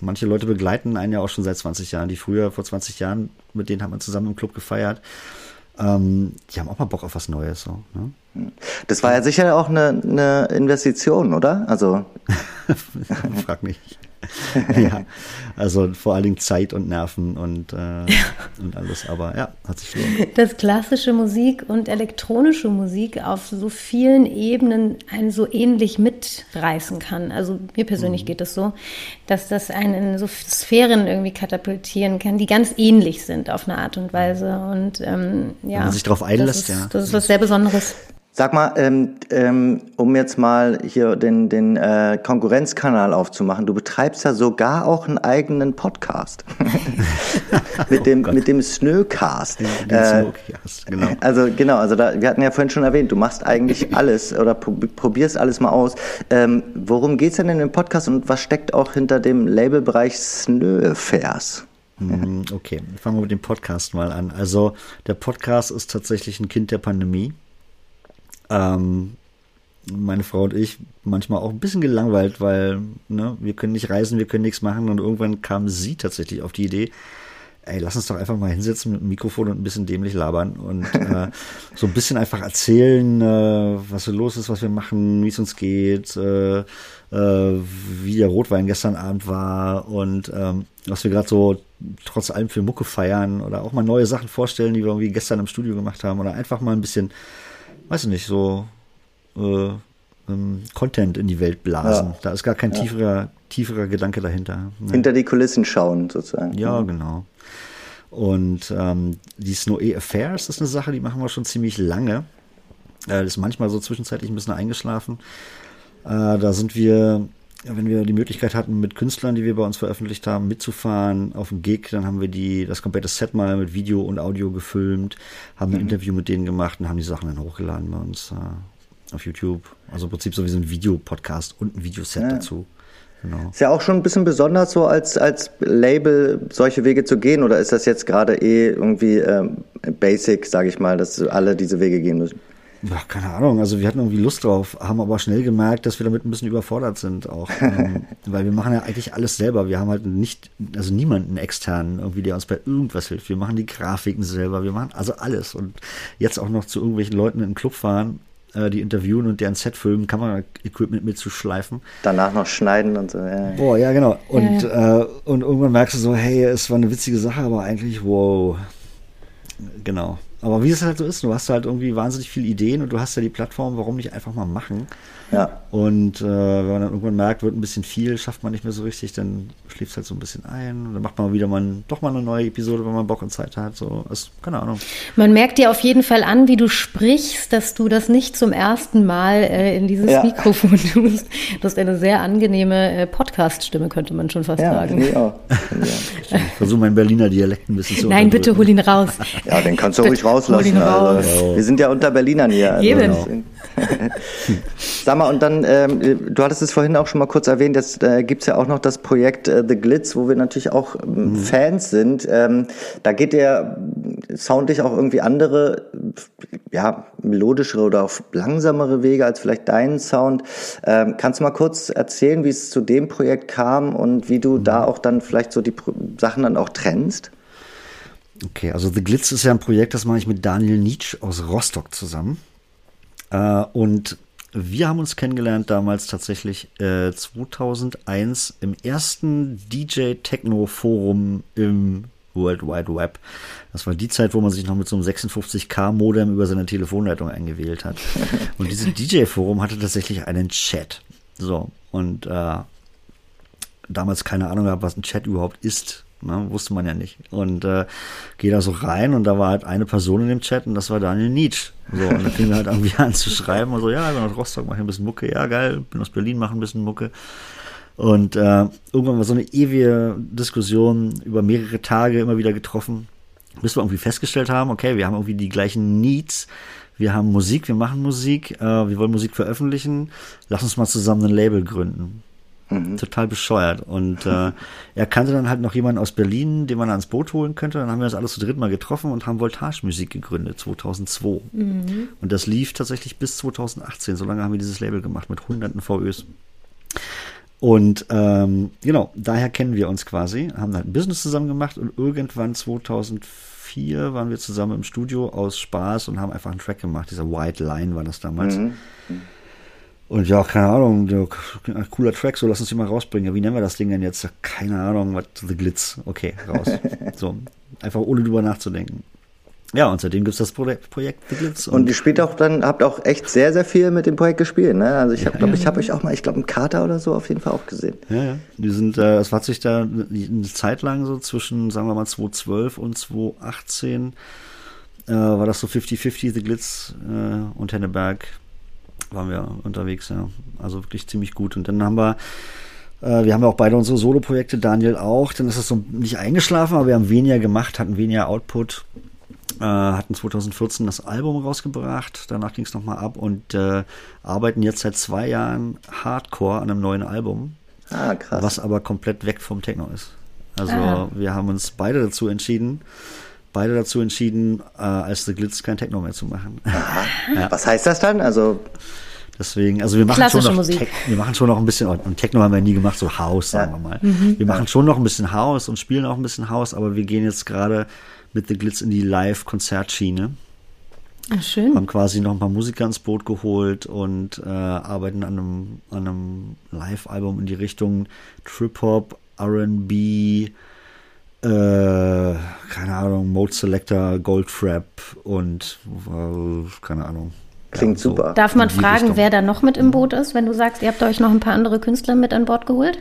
manche Leute begleiten einen ja auch schon seit 20 Jahren, die früher vor 20 Jahren, mit denen hat man zusammen im Club gefeiert ähm, die haben auch mal Bock auf was Neues. So, ne? Das war ja sicher auch eine, eine Investition, oder? Also. (laughs) Frag mich. (laughs) ja, also vor allen Dingen Zeit und Nerven und, äh, und alles, aber ja, hat sich gelohnt. Dass klassische Musik und elektronische Musik auf so vielen Ebenen einen so ähnlich mitreißen kann. Also mir persönlich mhm. geht es so, dass das einen in so Sphären irgendwie katapultieren kann, die ganz ähnlich sind auf eine Art und Weise. Und ähm, ja, Wenn man sich darauf einlässt, das ist, ja. Das ist was sehr Besonderes. Sag mal, ähm, ähm, um jetzt mal hier den, den äh, Konkurrenzkanal aufzumachen, du betreibst ja sogar auch einen eigenen Podcast. (laughs) mit, dem, oh mit dem Snöcast. Den, den äh, Snowcast, genau. (laughs) Also genau, also da, wir hatten ja vorhin schon erwähnt, du machst eigentlich (laughs) alles oder probierst alles mal aus. Ähm, worum geht's denn in dem Podcast und was steckt auch hinter dem Labelbereich Snöfers? Mhm, okay, fangen wir mit dem Podcast mal an. Also der Podcast ist tatsächlich ein Kind der Pandemie. Ähm, meine Frau und ich manchmal auch ein bisschen gelangweilt, weil ne, wir können nicht reisen, wir können nichts machen. Und irgendwann kam sie tatsächlich auf die Idee, ey, lass uns doch einfach mal hinsetzen mit dem Mikrofon und ein bisschen dämlich labern und (laughs) äh, so ein bisschen einfach erzählen, äh, was so los ist, was wir machen, wie es uns geht, äh, äh, wie der Rotwein gestern Abend war und ähm, was wir gerade so trotz allem für Mucke feiern oder auch mal neue Sachen vorstellen, die wir irgendwie gestern im Studio gemacht haben oder einfach mal ein bisschen weiß ich nicht, so äh, ähm, Content in die Welt blasen. Ja. Da ist gar kein ja. tieferer, tieferer Gedanke dahinter. Ne? Hinter die Kulissen schauen, sozusagen. Ja, mhm. genau. Und ähm, die Snowy Affairs ist eine Sache, die machen wir schon ziemlich lange. Äh, ist manchmal so zwischenzeitlich ein bisschen eingeschlafen. Äh, da sind wir wenn wir die Möglichkeit hatten, mit Künstlern, die wir bei uns veröffentlicht haben, mitzufahren auf einen Gig, dann haben wir die, das komplette Set mal mit Video und Audio gefilmt, haben ein mhm. Interview mit denen gemacht und haben die Sachen dann hochgeladen bei uns äh, auf YouTube. Also im Prinzip so wie so ein Videopodcast und ein Videoset ja. dazu. Genau. Ist ja auch schon ein bisschen besonders so als, als Label solche Wege zu gehen oder ist das jetzt gerade eh irgendwie ähm, basic, sage ich mal, dass alle diese Wege gehen müssen? Ja, keine Ahnung, also wir hatten irgendwie Lust drauf, haben aber schnell gemerkt, dass wir damit ein bisschen überfordert sind auch. (laughs) ähm, weil wir machen ja eigentlich alles selber. Wir haben halt nicht, also niemanden externen irgendwie, der uns bei irgendwas hilft. Wir machen die Grafiken selber, wir machen also alles. Und jetzt auch noch zu irgendwelchen Leuten in den Club fahren, äh, die interviewen und deren Set filmen, Kamera-Equipment mitzuschleifen. Danach noch schneiden und so. Ja. Boah, ja, genau. Und, ja. Äh, und irgendwann merkst du so, hey, es war eine witzige Sache, aber eigentlich, wow. Genau. Aber wie es halt so ist, du hast halt irgendwie wahnsinnig viele Ideen und du hast ja die Plattform, warum nicht einfach mal machen? Ja. Und äh, wenn man dann irgendwann merkt, wird ein bisschen viel, schafft man nicht mehr so richtig, dann schläft es halt so ein bisschen ein. Und dann macht man wieder mal doch mal eine neue Episode, wenn man Bock und Zeit hat. So, ist, keine Ahnung. Man merkt dir auf jeden Fall an, wie du sprichst, dass du das nicht zum ersten Mal äh, in dieses ja. Mikrofon tust. Du hast eine sehr angenehme äh, Podcast-Stimme, könnte man schon fast ja, sagen. Ja, (laughs) ich versuche meinen Berliner Dialekt ein bisschen zu Nein, bitte hol ihn raus. Ja, den kannst du ruhig rauslassen. Raus. Also, wir sind ja unter Berlinern hier. Also, Eben. (laughs) Sag mal, und dann, ähm, du hattest es vorhin auch schon mal kurz erwähnt, jetzt äh, gibt ja auch noch das Projekt äh, The Glitz, wo wir natürlich auch ähm, mhm. Fans sind. Ähm, da geht der soundlich auch irgendwie andere, ja, melodischere oder auch langsamere Wege als vielleicht deinen Sound. Ähm, kannst du mal kurz erzählen, wie es zu dem Projekt kam und wie du mhm. da auch dann vielleicht so die Pro Sachen dann auch trennst? Okay, also The Glitz ist ja ein Projekt, das mache ich mit Daniel Nietzsche aus Rostock zusammen. Äh, und wir haben uns kennengelernt damals tatsächlich äh, 2001 im ersten DJ Techno Forum im World Wide Web. Das war die Zeit, wo man sich noch mit so einem 56k Modem über seine Telefonleitung eingewählt hat. (laughs) Und dieses DJ Forum hatte tatsächlich einen Chat. So und äh, damals keine Ahnung gehabt, was ein Chat überhaupt ist. Ne, wusste man ja nicht. Und äh, gehe da so rein und da war halt eine Person in dem Chat und das war Daniel Nietzsche. So, und dann fing wir halt (laughs) irgendwie an zu schreiben und so, ja, ich bin aus Rostock, mache ein bisschen Mucke, ja, geil, bin aus Berlin, mache ein bisschen Mucke. Und äh, irgendwann war so eine ewige Diskussion über mehrere Tage immer wieder getroffen, bis wir irgendwie festgestellt haben, okay, wir haben irgendwie die gleichen Needs, wir haben Musik, wir machen Musik, äh, wir wollen Musik veröffentlichen, lass uns mal zusammen ein Label gründen. Mhm. Total bescheuert. Und äh, (laughs) er kannte dann halt noch jemanden aus Berlin, den man ans Boot holen könnte. Dann haben wir uns alles zu dritt mal getroffen und haben Voltage Musik gegründet, 2002. Mhm. Und das lief tatsächlich bis 2018. So lange haben wir dieses Label gemacht mit hunderten VÖs. Und ähm, genau, daher kennen wir uns quasi, haben halt ein Business zusammen gemacht und irgendwann 2004 waren wir zusammen im Studio aus Spaß und haben einfach einen Track gemacht. Dieser White Line war das damals. Mhm. Und ja, keine Ahnung, cooler Track, so lass uns den mal rausbringen. Ja, wie nennen wir das Ding denn jetzt? Keine Ahnung, was The Glitz. Okay, raus. (laughs) so, einfach ohne drüber nachzudenken. Ja, und seitdem gibt es das Projekt, Projekt The Glitz. Und, und ihr spielt auch dann, habt auch echt sehr, sehr viel mit dem Projekt gespielt, ne? Also ich habe, ja, glaube ja. ich, habe euch auch mal, ich glaube, einen Kater oder so auf jeden Fall auch gesehen. Ja, ja. Die sind, äh, es hat sich da eine Zeit lang so zwischen, sagen wir mal, 2012 und 2018 äh, war das so 50-50, The Glitz äh, und Henneberg waren wir unterwegs, ja. Also wirklich ziemlich gut. Und dann haben wir, äh, wir haben ja auch beide unsere Solo-Projekte, Daniel auch. Dann ist es so nicht eingeschlafen, aber wir haben weniger gemacht, hatten weniger Output. Äh, hatten 2014 das Album rausgebracht, danach ging es nochmal ab und äh, arbeiten jetzt seit zwei Jahren Hardcore an einem neuen Album. Ah, krass. Was aber komplett weg vom Techno ist. Also ah. wir haben uns beide dazu entschieden, beide dazu entschieden, äh, als The Glitz kein Techno mehr zu machen. (laughs) ja. Was heißt das dann? Also Deswegen, also wir machen schon noch, Tech, wir machen schon noch ein bisschen, und Techno haben wir nie gemacht, so House, sagen ja. wir mal. Mhm. Wir machen schon noch ein bisschen House und spielen auch ein bisschen House, aber wir gehen jetzt gerade mit The Glitz in die Live-Konzertschiene. Ach, schön. Haben quasi noch ein paar Musiker ins Boot geholt und äh, arbeiten an einem, an einem Live-Album in die Richtung Trip-Hop, R&B, äh, keine Ahnung, Mode Selector, Goldfrap und äh, keine Ahnung. Klingt ja, so super. Darf man fragen, Richtung. wer da noch mit im Boot ist, wenn du sagst, ihr habt euch noch ein paar andere Künstler mit an Bord geholt?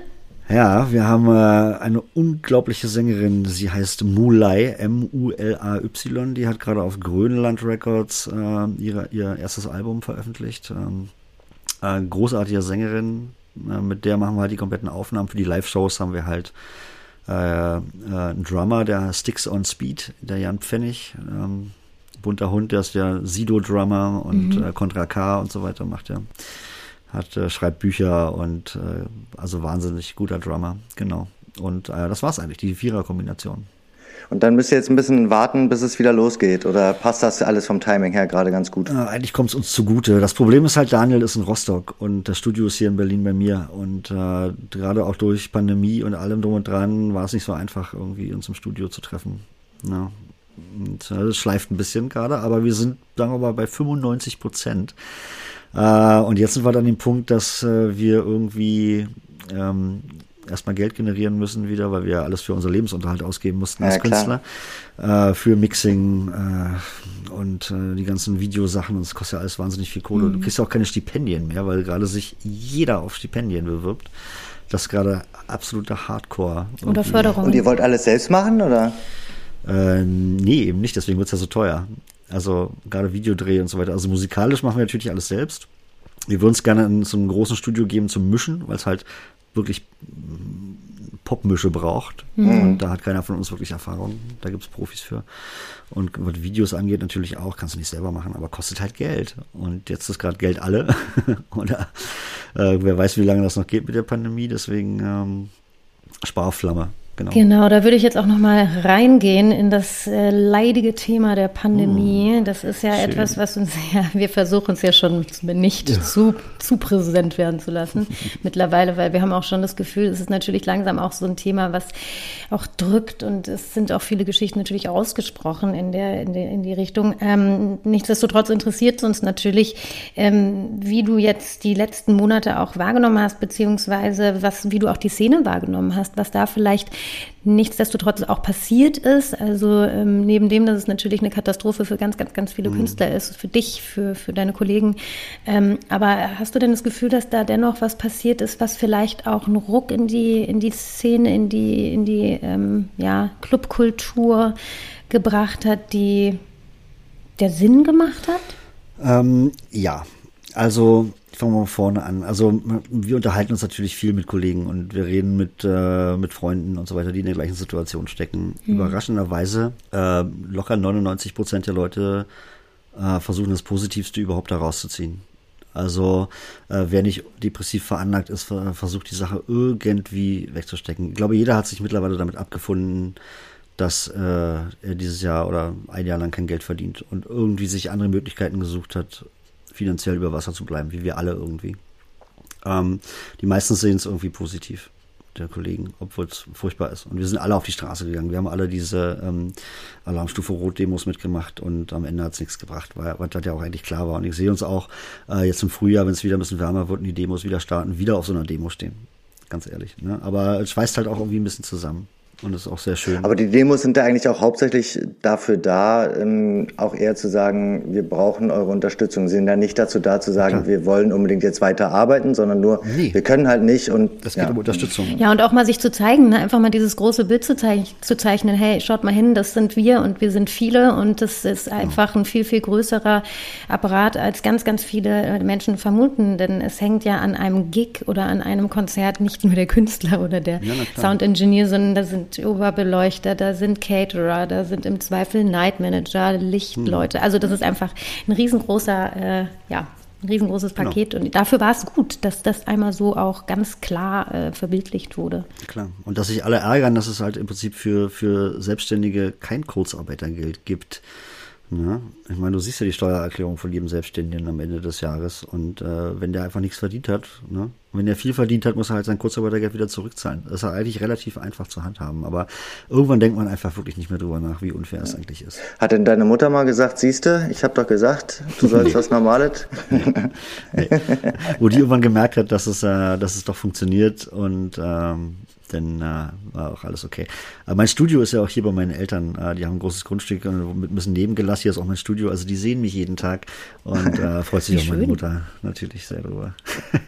Ja, wir haben äh, eine unglaubliche Sängerin, sie heißt Mulay, M-U-L-A-Y, die hat gerade auf Grönland Records äh, ihre, ihr erstes Album veröffentlicht. Ähm, äh, großartige Sängerin, äh, mit der machen wir halt die kompletten Aufnahmen. Für die Live-Shows haben wir halt äh, äh, ein Drummer, der Sticks on Speed, der Jan Pfennig, ähm, bunter Hund, der ist der Sido-Drummer und mhm. äh, Contra K und so weiter macht er. Hat, äh, schreibt Bücher und äh, also wahnsinnig guter Drummer, genau. Und äh, das war's eigentlich, die Vierer-Kombination. Und dann müsst ihr jetzt ein bisschen warten, bis es wieder losgeht. Oder passt das alles vom Timing her gerade ganz gut? Äh, eigentlich kommt es uns zugute. Das Problem ist halt, Daniel ist in Rostock und das Studio ist hier in Berlin bei mir. Und äh, gerade auch durch Pandemie und allem drum und dran war es nicht so einfach, irgendwie uns im Studio zu treffen. Ja. Und äh, das schleift ein bisschen gerade, aber wir sind, sagen wir mal, bei 95 Prozent. Äh, und jetzt sind wir dann dem Punkt, dass äh, wir irgendwie ähm, erstmal Geld generieren müssen wieder, weil wir alles für unser Lebensunterhalt ausgeben mussten als ja, Künstler. Äh, für Mixing äh, und äh, die ganzen Videosachen. Und es kostet ja alles wahnsinnig viel Kohle. Mhm. Du kriegst ja auch keine Stipendien mehr, weil gerade sich jeder auf Stipendien bewirbt. Das ist gerade absoluter Hardcore. Oder Förderung. Und ihr wollt alles selbst machen, oder? Äh, nee, eben nicht, deswegen wird es ja so teuer. Also gerade Videodreh und so weiter. Also musikalisch machen wir natürlich alles selbst. Wir würden es gerne in so einem großen Studio geben zum Mischen, weil es halt wirklich Popmische braucht. Mhm. Und da hat keiner von uns wirklich Erfahrung. Da gibt es Profis für. Und was Videos angeht, natürlich auch, kannst du nicht selber machen, aber kostet halt Geld. Und jetzt ist gerade Geld alle. (laughs) Oder äh, wer weiß, wie lange das noch geht mit der Pandemie. Deswegen ähm, Sparflamme. Genau. Genau, da würde ich jetzt auch nochmal reingehen in das äh, leidige Thema der Pandemie. Mm, das ist ja schön. etwas, was uns ja, (laughs) wir versuchen es ja schon nicht ja. zu, zu präsent werden zu lassen (laughs) mittlerweile, weil wir haben auch schon das Gefühl, es ist natürlich langsam auch so ein Thema, was auch drückt und es sind auch viele Geschichten natürlich ausgesprochen in der, in, der, in die Richtung. Ähm, nichtsdestotrotz interessiert es uns natürlich, ähm, wie du jetzt die letzten Monate auch wahrgenommen hast, beziehungsweise was, wie du auch die Szene wahrgenommen hast, was da vielleicht nichtsdestotrotz auch passiert ist. Also ähm, neben dem, dass es natürlich eine Katastrophe für ganz, ganz, ganz viele mhm. Künstler ist, für dich, für, für deine Kollegen. Ähm, aber hast du denn das Gefühl, dass da dennoch was passiert ist, was vielleicht auch einen Ruck in die, in die Szene, in die, in die ähm, ja, Clubkultur gebracht hat, die der Sinn gemacht hat? Ähm, ja, also fangen wir mal vorne an. Also wir unterhalten uns natürlich viel mit Kollegen und wir reden mit, äh, mit Freunden und so weiter, die in der gleichen Situation stecken. Mhm. Überraschenderweise äh, locker 99 Prozent der Leute äh, versuchen das Positivste überhaupt herauszuziehen. Also äh, wer nicht depressiv veranlagt ist, versucht die Sache irgendwie wegzustecken. Ich glaube, jeder hat sich mittlerweile damit abgefunden, dass äh, er dieses Jahr oder ein Jahr lang kein Geld verdient und irgendwie sich andere Möglichkeiten gesucht hat, finanziell über Wasser zu bleiben, wie wir alle irgendwie. Ähm, die meisten sehen es irgendwie positiv, der Kollegen, obwohl es furchtbar ist. Und wir sind alle auf die Straße gegangen. Wir haben alle diese ähm, Alarmstufe Rot-Demos mitgemacht und am Ende hat es nichts gebracht, weil, weil das ja auch eigentlich klar war. Und ich sehe uns auch äh, jetzt im Frühjahr, wenn es wieder ein bisschen wärmer wird und die Demos wieder starten, wieder auf so einer Demo stehen. Ganz ehrlich. Ne? Aber es schweißt halt auch irgendwie ein bisschen zusammen. Und das ist auch sehr schön. Aber die Demos sind da eigentlich auch hauptsächlich dafür da, ähm, auch eher zu sagen, wir brauchen eure Unterstützung. Sie sind da nicht dazu da zu sagen, Klar. wir wollen unbedingt jetzt weiter arbeiten, sondern nur, nee. wir können halt nicht. Und, das geht ja. um Unterstützung. Ja, und auch mal sich zu zeigen, ne? einfach mal dieses große Bild zu, zeich zu, zeichnen. Hey, schaut mal hin, das sind wir und wir sind viele und das ist einfach ein viel, viel größerer Apparat, als ganz, ganz viele äh, Menschen vermuten. Denn es hängt ja an einem Gig oder an einem Konzert nicht nur der Künstler oder der ja, Soundingenieur, sondern da sind sind Oberbeleuchter, da sind Caterer, da sind im Zweifel Night Manager, Lichtleute. Also das ist einfach ein riesengroßer, äh, ja, ein riesengroßes genau. Paket. Genau. Und dafür war es gut, dass das einmal so auch ganz klar äh, verbildlicht wurde. Klar. Und dass sich alle ärgern, dass es halt im Prinzip für, für Selbstständige kein Kurzarbeitergeld gibt. Ja, ich meine, du siehst ja die Steuererklärung von jedem Selbstständigen am Ende des Jahres. Und äh, wenn der einfach nichts verdient hat, ne? wenn der viel verdient hat, muss er halt sein Kurzarbeitergeld wieder zurückzahlen. Das ist eigentlich relativ einfach zu handhaben. Aber irgendwann denkt man einfach wirklich nicht mehr drüber nach, wie unfair es eigentlich ist. Hat denn deine Mutter mal gesagt, siehste, ich habe doch gesagt, du sollst was Normales? (laughs) nee. Wo die irgendwann gemerkt hat, dass es, äh, dass es doch funktioniert und ähm, dann äh, war auch alles okay. Aber mein Studio ist ja auch hier bei meinen Eltern. Äh, die haben ein großes Grundstück und mit ein bisschen Nebengelass. Hier ist auch mein Studio. Also die sehen mich jeden Tag und äh, (laughs) freut sich auch meine Mutter natürlich sehr drüber.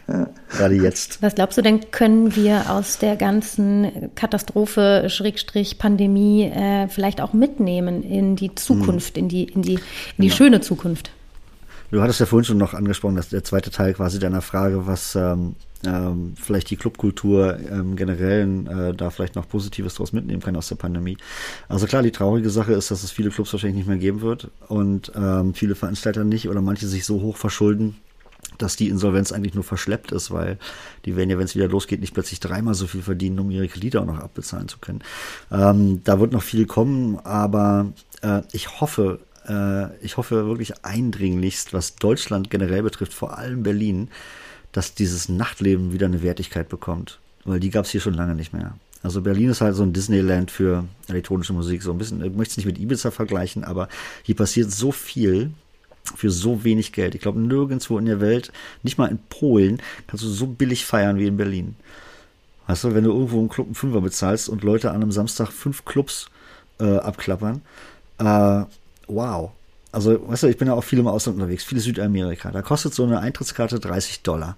(laughs) Gerade jetzt. Was glaubst du denn, können wir aus der ganzen Katastrophe, Schrägstrich, Pandemie äh, vielleicht auch mitnehmen in die Zukunft, hm. in die, in die, in die ja. schöne Zukunft? Du hattest ja vorhin schon noch angesprochen, dass der zweite Teil quasi deiner Frage, was ähm, ähm, vielleicht die Clubkultur im Generellen äh, da vielleicht noch Positives draus mitnehmen kann aus der Pandemie. Also klar, die traurige Sache ist, dass es viele Clubs wahrscheinlich nicht mehr geben wird und ähm, viele Veranstalter nicht oder manche sich so hoch verschulden, dass die Insolvenz eigentlich nur verschleppt ist, weil die werden ja, wenn es wieder losgeht, nicht plötzlich dreimal so viel verdienen, um ihre Kredite auch noch abbezahlen zu können. Ähm, da wird noch viel kommen, aber äh, ich hoffe, ich hoffe wirklich eindringlichst, was Deutschland generell betrifft, vor allem Berlin, dass dieses Nachtleben wieder eine Wertigkeit bekommt. Weil die gab es hier schon lange nicht mehr. Also Berlin ist halt so ein Disneyland für elektronische Musik. So ein bisschen, ich möchte es nicht mit Ibiza vergleichen, aber hier passiert so viel für so wenig Geld. Ich glaube, nirgendwo in der Welt, nicht mal in Polen, kannst du so billig feiern wie in Berlin. Weißt du, wenn du irgendwo einen Club einen Fünfer bezahlst und Leute an einem Samstag fünf Clubs äh, abklappern, äh, wow. Also, weißt du, ich bin ja auch viel im Ausland unterwegs, viele Südamerika. Da kostet so eine Eintrittskarte 30 Dollar.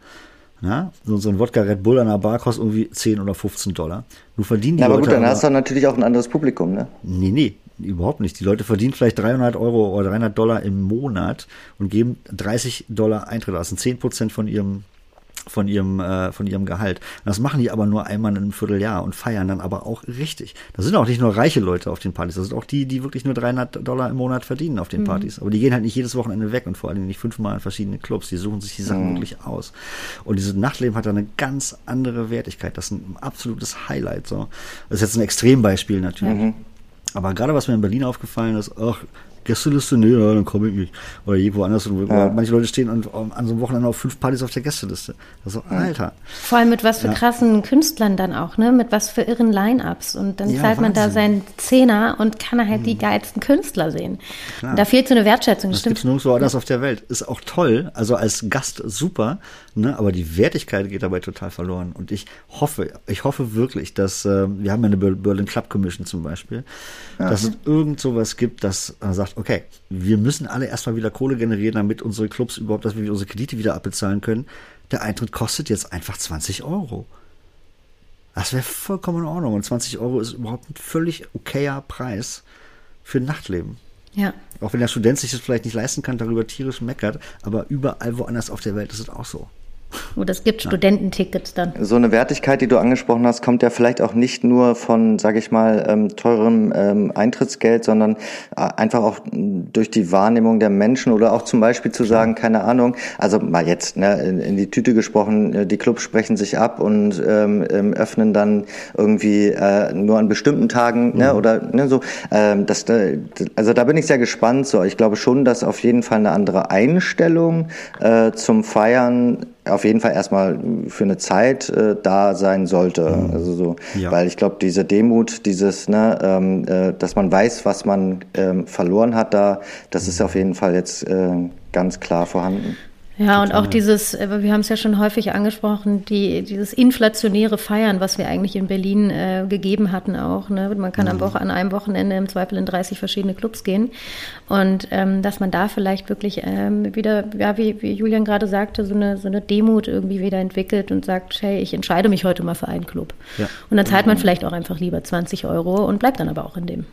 Ja, so, so ein Wodka Red Bull an der Bar kostet irgendwie 10 oder 15 Dollar. Du verdienen die ja, aber Leute gut, dann aber, hast du natürlich auch ein anderes Publikum, ne? Nee, nee, überhaupt nicht. Die Leute verdienen vielleicht 300 Euro oder 300 Dollar im Monat und geben 30 Dollar Eintritt aus. Das sind 10 Prozent von ihrem von ihrem, äh, von ihrem Gehalt. Das machen die aber nur einmal in einem Vierteljahr und feiern dann aber auch richtig. Da sind auch nicht nur reiche Leute auf den Partys, das sind auch die, die wirklich nur 300 Dollar im Monat verdienen auf den mhm. Partys. Aber die gehen halt nicht jedes Wochenende weg und vor allem nicht fünfmal in verschiedene Clubs. Die suchen sich die Sachen mhm. wirklich aus. Und dieses Nachtleben hat da eine ganz andere Wertigkeit. Das ist ein absolutes Highlight. So. Das ist jetzt ein Extrembeispiel natürlich. Mhm. Aber gerade was mir in Berlin aufgefallen ist, ach, Gästeliste, nee, ja, dann komme ich nicht. Oder irgendwo anders. Ja. Manche Leute stehen an, an so einem Wochenende auf fünf Partys auf der Gästeliste. Also, Alter. Vor allem mit was für ja. krassen Künstlern dann auch, ne? Mit was für irren Line-Ups. Und dann ja, zahlt man da seinen Zehner und kann halt mhm. die geilsten Künstler sehen. Da fehlt so eine Wertschätzung. Das gibt nirgendwo anders auf der Welt. Ist auch toll. Also als Gast super. Ne? Aber die Wertigkeit geht dabei total verloren. Und ich hoffe, ich hoffe wirklich, dass, äh, wir haben ja eine Berlin Club Commission zum Beispiel, dass es irgend sowas gibt, das äh, sagt, okay, wir müssen alle erstmal wieder Kohle generieren, damit unsere Clubs überhaupt, dass wir unsere Kredite wieder abbezahlen können. Der Eintritt kostet jetzt einfach 20 Euro. Das wäre vollkommen in Ordnung. Und 20 Euro ist überhaupt ein völlig okayer Preis für ein Nachtleben. Ja. Auch wenn der Student sich das vielleicht nicht leisten kann, darüber tierisch meckert, aber überall woanders auf der Welt ist es auch so. Oder es gibt Studententickets dann. So eine Wertigkeit, die du angesprochen hast, kommt ja vielleicht auch nicht nur von, sage ich mal, ähm, teurem ähm, Eintrittsgeld, sondern äh, einfach auch durch die Wahrnehmung der Menschen oder auch zum Beispiel zu sagen, keine Ahnung, also mal jetzt ne, in, in die Tüte gesprochen, äh, die Clubs sprechen sich ab und ähm, ähm, öffnen dann irgendwie äh, nur an bestimmten Tagen ne, mhm. oder ne, so. Ähm, das, äh, also da bin ich sehr gespannt. So, ich glaube schon, dass auf jeden Fall eine andere Einstellung äh, zum Feiern auf jeden Fall erstmal für eine Zeit äh, da sein sollte. Mhm. Also so, ja. weil ich glaube, diese Demut, dieses, ne, ähm, äh, dass man weiß, was man ähm, verloren hat, da, das ist auf jeden Fall jetzt äh, ganz klar vorhanden. Ja, und auch dieses, äh, wir haben es ja schon häufig angesprochen, die, dieses inflationäre Feiern, was wir eigentlich in Berlin äh, gegeben hatten auch. Ne? Man kann mhm. am Woche, an einem Wochenende im Zweifel in 30 verschiedene Clubs gehen. Und ähm, dass man da vielleicht wirklich ähm, wieder, ja, wie, wie Julian gerade sagte, so eine, so eine Demut irgendwie wieder entwickelt und sagt, hey, ich entscheide mich heute mal für einen Club. Ja. Und dann zahlt man mhm. vielleicht auch einfach lieber 20 Euro und bleibt dann aber auch in dem.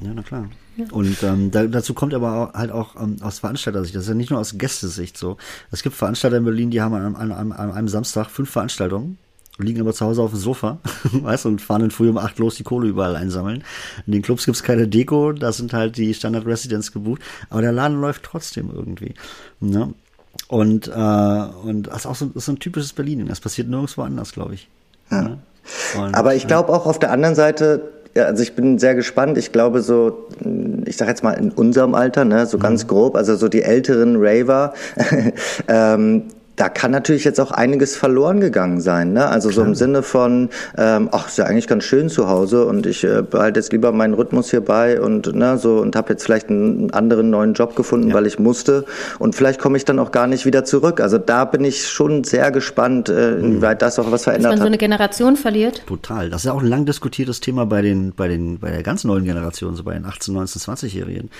Ja, na klar. Und ähm, da, dazu kommt aber halt auch ähm, aus Veranstalter-Sicht, das ist ja nicht nur aus Gästesicht so. Es gibt Veranstalter in Berlin, die haben an, an, an, an einem Samstag fünf Veranstaltungen liegen aber zu Hause auf dem Sofa, (laughs) weißt und fahren dann früh um acht los die Kohle überall einsammeln. In den Clubs gibt's keine Deko, da sind halt die Standard Residents gebucht, aber der Laden läuft trotzdem irgendwie. Ne? Und, äh, und das ist auch so, ist so ein typisches Berlin, das passiert nirgendwo anders, glaube ich. Ja. Ne? Und, aber ich glaube auch auf der anderen Seite, ja, also ich bin sehr gespannt. Ich glaube so, ich sag jetzt mal in unserem Alter, ne, so ganz mhm. grob, also so die älteren Raver, (laughs) ähm, da kann natürlich jetzt auch einiges verloren gegangen sein. Ne? Also Klar. so im Sinne von, ähm, ach, ist ja eigentlich ganz schön zu Hause und ich äh, behalte jetzt lieber meinen Rhythmus hier bei und ne, so und habe jetzt vielleicht einen anderen neuen Job gefunden, ja. weil ich musste und vielleicht komme ich dann auch gar nicht wieder zurück. Also da bin ich schon sehr gespannt, äh, mhm. inwieweit das auch was verändert Dass man so eine Generation verliert. Total. Das ist ja auch ein lang diskutiertes Thema bei den, bei den, bei der ganz neuen Generation, so bei den 18, 19, 20-Jährigen.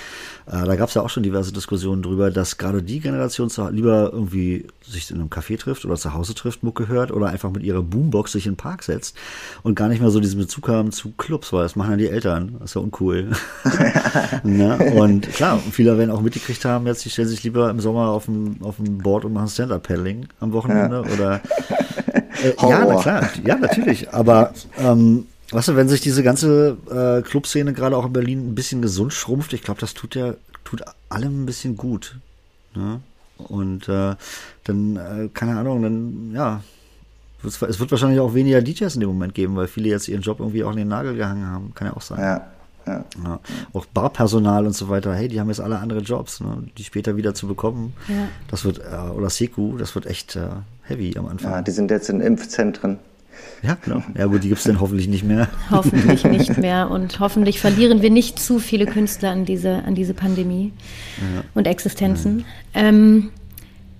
Äh, da gab es ja auch schon diverse Diskussionen drüber, dass gerade die Generation lieber irgendwie sich in einem Café trifft oder zu Hause trifft, Mucke hört oder einfach mit ihrer Boombox sich in den Park setzt und gar nicht mehr so diesen Bezug haben zu Clubs, weil das machen ja die Eltern. Das ist ja uncool. (laughs) ne? Und klar, viele werden auch mitgekriegt haben, jetzt die stellen sich lieber im Sommer auf dem, auf dem Board und machen Stand-Up-Paddling am Wochenende ja. oder äh, (laughs) ja, na klar, ja, natürlich. Aber ähm, Weißt du, wenn sich diese ganze äh, Clubszene gerade auch in Berlin ein bisschen gesund schrumpft, ich glaube, das tut ja tut allem ein bisschen gut. Ne? Und äh, dann, äh, keine Ahnung, dann, ja, es wird wahrscheinlich auch weniger DJs in dem Moment geben, weil viele jetzt ihren Job irgendwie auch in den Nagel gehangen haben. Kann ja auch sein. Ja. Ja. ja. Auch Barpersonal und so weiter, hey, die haben jetzt alle andere Jobs, ne? die später wieder zu bekommen. Ja. Das wird, äh, oder Seku, das wird echt äh, heavy am Anfang. Ja, die sind jetzt in Impfzentren. Ja, genau. Ja, gut, die gibt es dann hoffentlich nicht mehr. Hoffentlich nicht (laughs) mehr. Und hoffentlich verlieren wir nicht zu viele Künstler an diese, an diese Pandemie ja. und Existenzen. Ja. Ähm,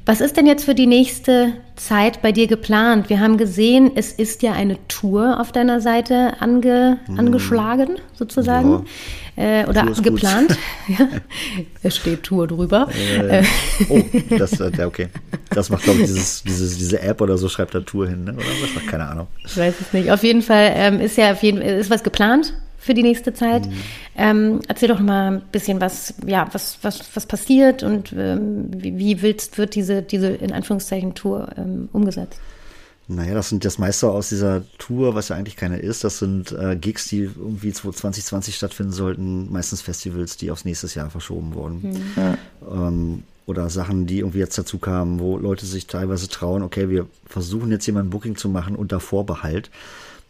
was ist denn jetzt für die nächste Zeit bei dir geplant? Wir haben gesehen, es ist ja eine Tour auf deiner Seite ange, hm. angeschlagen, sozusagen. Ja. Äh, oder geplant. (laughs) ja. Es steht Tour drüber. Äh, oh, das, äh, okay. Das macht, glaube ich, dieses, dieses, diese App oder so, schreibt da Tour hin, ne? oder was? Macht keine Ahnung. Ich weiß es nicht. Auf jeden Fall ähm, ist ja auf jeden ist was geplant für die nächste Zeit. Mhm. Ähm, erzähl doch mal ein bisschen was, ja, was, was, was passiert und ähm, wie, wie willst, wird diese, diese in Anführungszeichen Tour ähm, umgesetzt? Naja, das sind das meiste aus dieser Tour, was ja eigentlich keine ist. Das sind äh, Gigs, die irgendwie 2020 stattfinden sollten. Meistens Festivals, die aufs nächste Jahr verschoben wurden. Mhm. Ähm, oder Sachen, die irgendwie jetzt dazu kamen, wo Leute sich teilweise trauen, okay, wir versuchen jetzt ein Booking zu machen unter Vorbehalt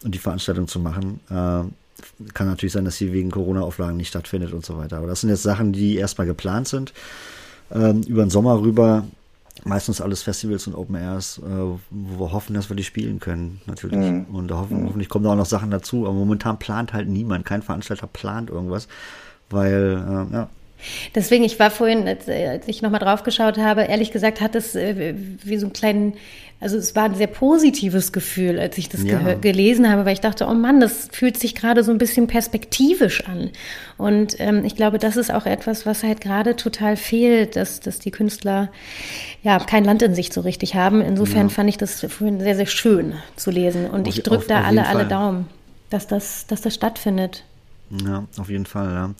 und die Veranstaltung zu machen. Äh, kann natürlich sein, dass sie wegen Corona-Auflagen nicht stattfindet und so weiter. Aber das sind jetzt Sachen, die erstmal geplant sind. Ähm, über den Sommer rüber meistens alles Festivals und Open Airs, äh, wo wir hoffen, dass wir die spielen können, natürlich. Mhm. Und da hoffen, mhm. hoffentlich kommen da auch noch Sachen dazu. Aber momentan plant halt niemand, kein Veranstalter plant irgendwas, weil, äh, ja. Deswegen, ich war vorhin, als, als ich nochmal drauf geschaut habe, ehrlich gesagt hat es äh, wie so einen kleinen also es war ein sehr positives Gefühl, als ich das ja. gelesen habe, weil ich dachte, oh Mann, das fühlt sich gerade so ein bisschen perspektivisch an. Und ähm, ich glaube, das ist auch etwas, was halt gerade total fehlt, dass, dass die Künstler ja kein Land in sich so richtig haben. Insofern ja. fand ich das vorhin sehr, sehr schön zu lesen. Und auf, ich drücke da alle, alle Daumen, dass das, dass das stattfindet. Ja, auf jeden Fall, ja.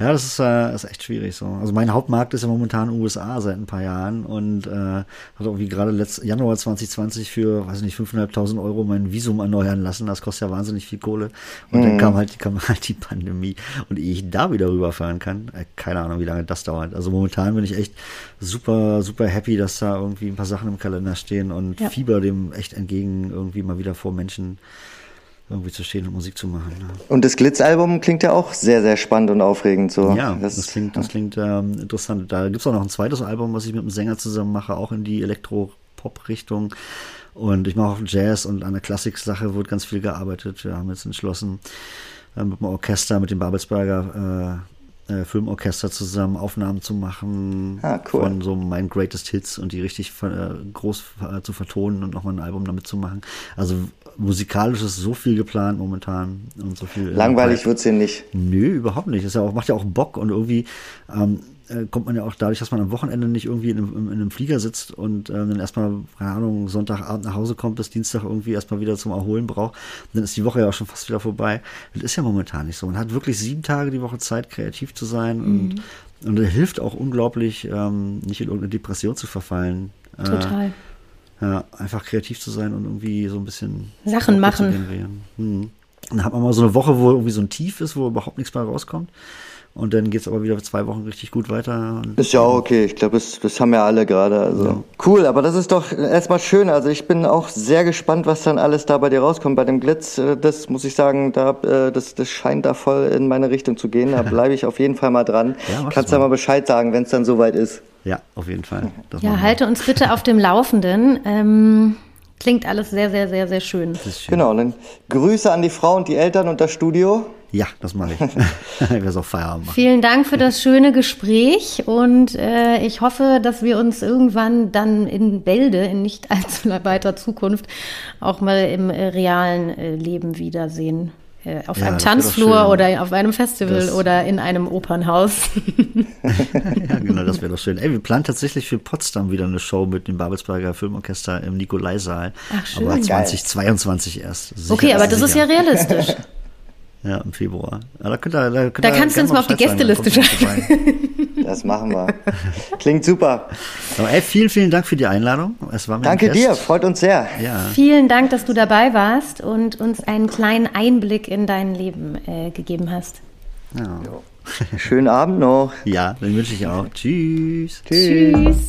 Ja, das ist, äh, ist echt schwierig so. Also mein Hauptmarkt ist ja momentan USA seit ein paar Jahren und äh, hat irgendwie gerade letzt, Januar 2020 für, weiß nicht, 5.500 Euro mein Visum erneuern lassen. Das kostet ja wahnsinnig viel Kohle. Und mhm. dann kam halt, kam halt die Pandemie. Und ehe ich da wieder rüberfahren kann, äh, keine Ahnung, wie lange das dauert. Also momentan bin ich echt super, super happy, dass da irgendwie ein paar Sachen im Kalender stehen und ja. fieber dem echt entgegen, irgendwie mal wieder vor Menschen irgendwie zu stehen und Musik zu machen. Ne? Und das Glitz-Album klingt ja auch sehr, sehr spannend und aufregend. So. Ja, das, das klingt, das klingt ähm, interessant. Da gibt es auch noch ein zweites Album, was ich mit einem Sänger zusammen mache, auch in die Elektro-Pop-Richtung. Und ich mache auch Jazz und an der Klassik-Sache wird ganz viel gearbeitet. Wir haben jetzt entschlossen, äh, mit dem Orchester, mit dem Babelsberger äh, äh, Filmorchester zusammen Aufnahmen zu machen ah, cool. von so meinen Greatest Hits und die richtig äh, groß äh, zu vertonen und nochmal ein Album damit zu machen. Also musikalisch ist so viel geplant momentan und so viel. Äh, Langweilig wird's hier nicht. Nö, überhaupt nicht. Das ja auch, macht ja auch Bock und irgendwie ähm, äh, kommt man ja auch dadurch, dass man am Wochenende nicht irgendwie in einem, in einem Flieger sitzt und äh, dann erstmal, keine Ahnung, Sonntagabend nach Hause kommt, bis Dienstag irgendwie erstmal wieder zum Erholen braucht. dann ist die Woche ja auch schon fast wieder vorbei. Das ist ja momentan nicht so. Man hat wirklich sieben Tage die Woche Zeit, kreativ zu sein mhm. und und das hilft auch unglaublich, ähm, nicht in irgendeine Depression zu verfallen. Äh, Total. Äh, ja, einfach kreativ zu sein und irgendwie so ein bisschen Sachen machen. Hm. Dann hat man mal so eine Woche, wo irgendwie so ein Tief ist, wo überhaupt nichts mehr rauskommt. Und dann geht es aber wieder zwei Wochen richtig gut weiter. Ist ja auch okay. Ich glaube, das, das haben ja alle gerade. Also. Ja. Cool, aber das ist doch erstmal schön. Also ich bin auch sehr gespannt, was dann alles da bei dir rauskommt. Bei dem Glitz, äh, das muss ich sagen, da, äh, das, das scheint da voll in meine Richtung zu gehen. Da (laughs) bleibe ich auf jeden Fall mal dran. Ja, Kannst du ja mal Bescheid sagen, wenn es dann soweit ist. Ja, auf jeden Fall. Das ja, halte uns bitte auf dem Laufenden. Ähm, klingt alles sehr, sehr, sehr, sehr schön. schön. Genau, dann Grüße an die Frau und die Eltern und das Studio. Ja, das mache ich. (laughs) ich werde es auch Feierabend machen. Vielen Dank für das schöne Gespräch und äh, ich hoffe, dass wir uns irgendwann dann in Bälde, in nicht (laughs) allzu weiter Zukunft, auch mal im äh, realen äh, Leben wiedersehen. Äh, auf ja, einem Tanzflur oder auf einem Festival das oder in einem Opernhaus. (laughs) ja, genau, das wäre doch schön. Ey, wir planen tatsächlich für Potsdam wieder eine Show mit dem Babelsberger Filmorchester im Nikolaisaal. Ach, schön. Aber 2022 erst. Sicher, okay, aber das sicher. ist ja realistisch. (laughs) Ja, im Februar. Ja, da, könnt ihr, da, könnt da kannst du uns mal auf die Gästeliste schreiben. Das machen wir. Klingt super. Aber ey, vielen, vielen Dank für die Einladung. Es war mir Danke dir, freut uns sehr. Ja. Vielen Dank, dass du dabei warst und uns einen kleinen Einblick in dein Leben äh, gegeben hast. Ja. Schönen Abend noch. Ja, dann wünsche ich auch. Tschüss. Tschüss. Tschüss.